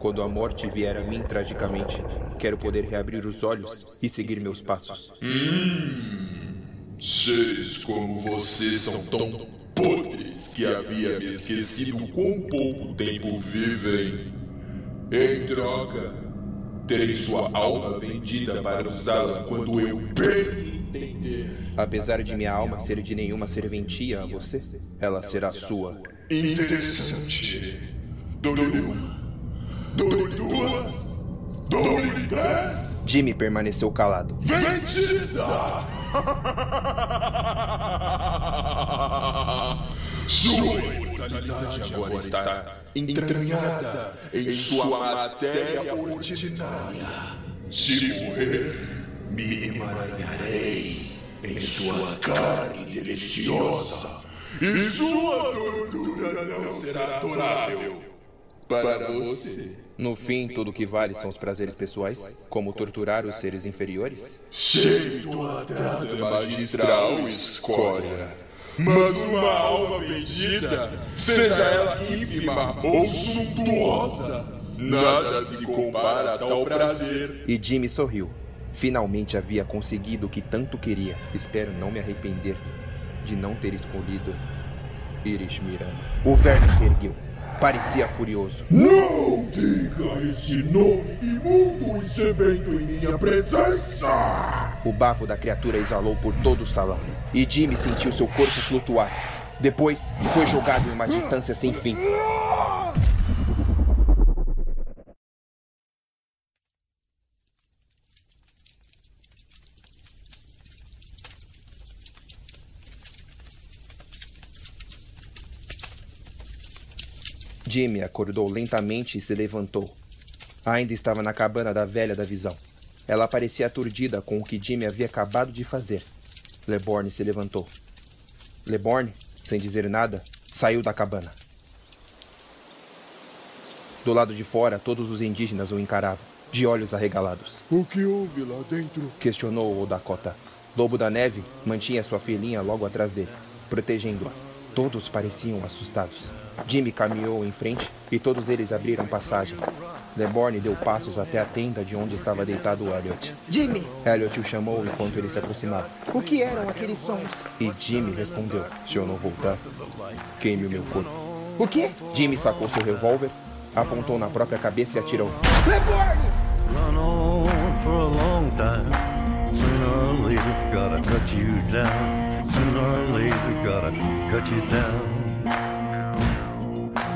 Quando a morte vier a mim tragicamente, quero poder reabrir os olhos e seguir meus passos. Hum, seres como você são tão podres que havia me esquecido quão pouco tempo vivem. Em troca, terei sua alma vendida para usá-la quando eu bem entender. Apesar de minha alma ser de nenhuma serventia a você, ela será sua. Interessante. Dou-lhe Dou-lhe duas. Dou-lhe três. Jimmy permaneceu calado. Vendida! Sua imortalidade agora está entranhada em sua matéria ordinária. Se morrer, me emaranharei em sua carne deliciosa. E sua tortura não será adorável para você. No fim, tudo que vale são os prazeres pessoais, como torturar os seres inferiores? Cheio idolatrado é magistral, escória. Mas uma alma vendida, seja ela ínfima ou suntuosa, nada se compara a tal prazer. E Jimmy sorriu. Finalmente havia conseguido o que tanto queria. Espero não me arrepender de não ter escolhido Iris Miranda. O verme se ergueu. Parecia furioso. Não diga esse nome imundo e sebento em minha presença! O bafo da criatura exalou por todo o salão. E Jimmy sentiu seu corpo flutuar. Depois, foi jogado em uma distância sem fim. Jimmy acordou lentamente e se levantou. Ainda estava na cabana da velha da visão. Ela parecia aturdida com o que Jimmy havia acabado de fazer. Leborn se levantou. Leborn, sem dizer nada, saiu da cabana. Do lado de fora, todos os indígenas o encaravam, de olhos arregalados. O que houve lá dentro? Questionou o Dakota. Lobo da Neve mantinha sua filhinha logo atrás dele. protegendo-a. Todos pareciam assustados. Jimmy caminhou em frente e todos eles abriram passagem. Deborn deu passos até a tenda de onde estava deitado Elliot. Jimmy! Elliot o chamou enquanto ele se aproximava. O que eram aqueles sons? E Jimmy respondeu: Se eu não voltar, queime o meu corpo. O quê? Jimmy sacou seu revólver, apontou na própria cabeça e atirou. Leborn! Run on for a long time. Sooner or later, gotta cut you down. Sooner or later, gotta cut you down.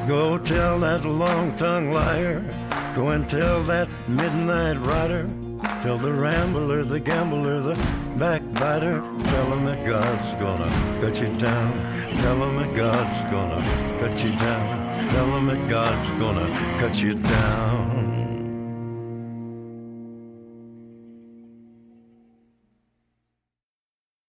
Go tell that long-tongued liar. Go and tell that midnight rider. Tell the rambler, the gambler, the backbiter. Tell him that God's gonna cut you down. Tell him that God's gonna cut you down. Tell him that God's gonna cut you down.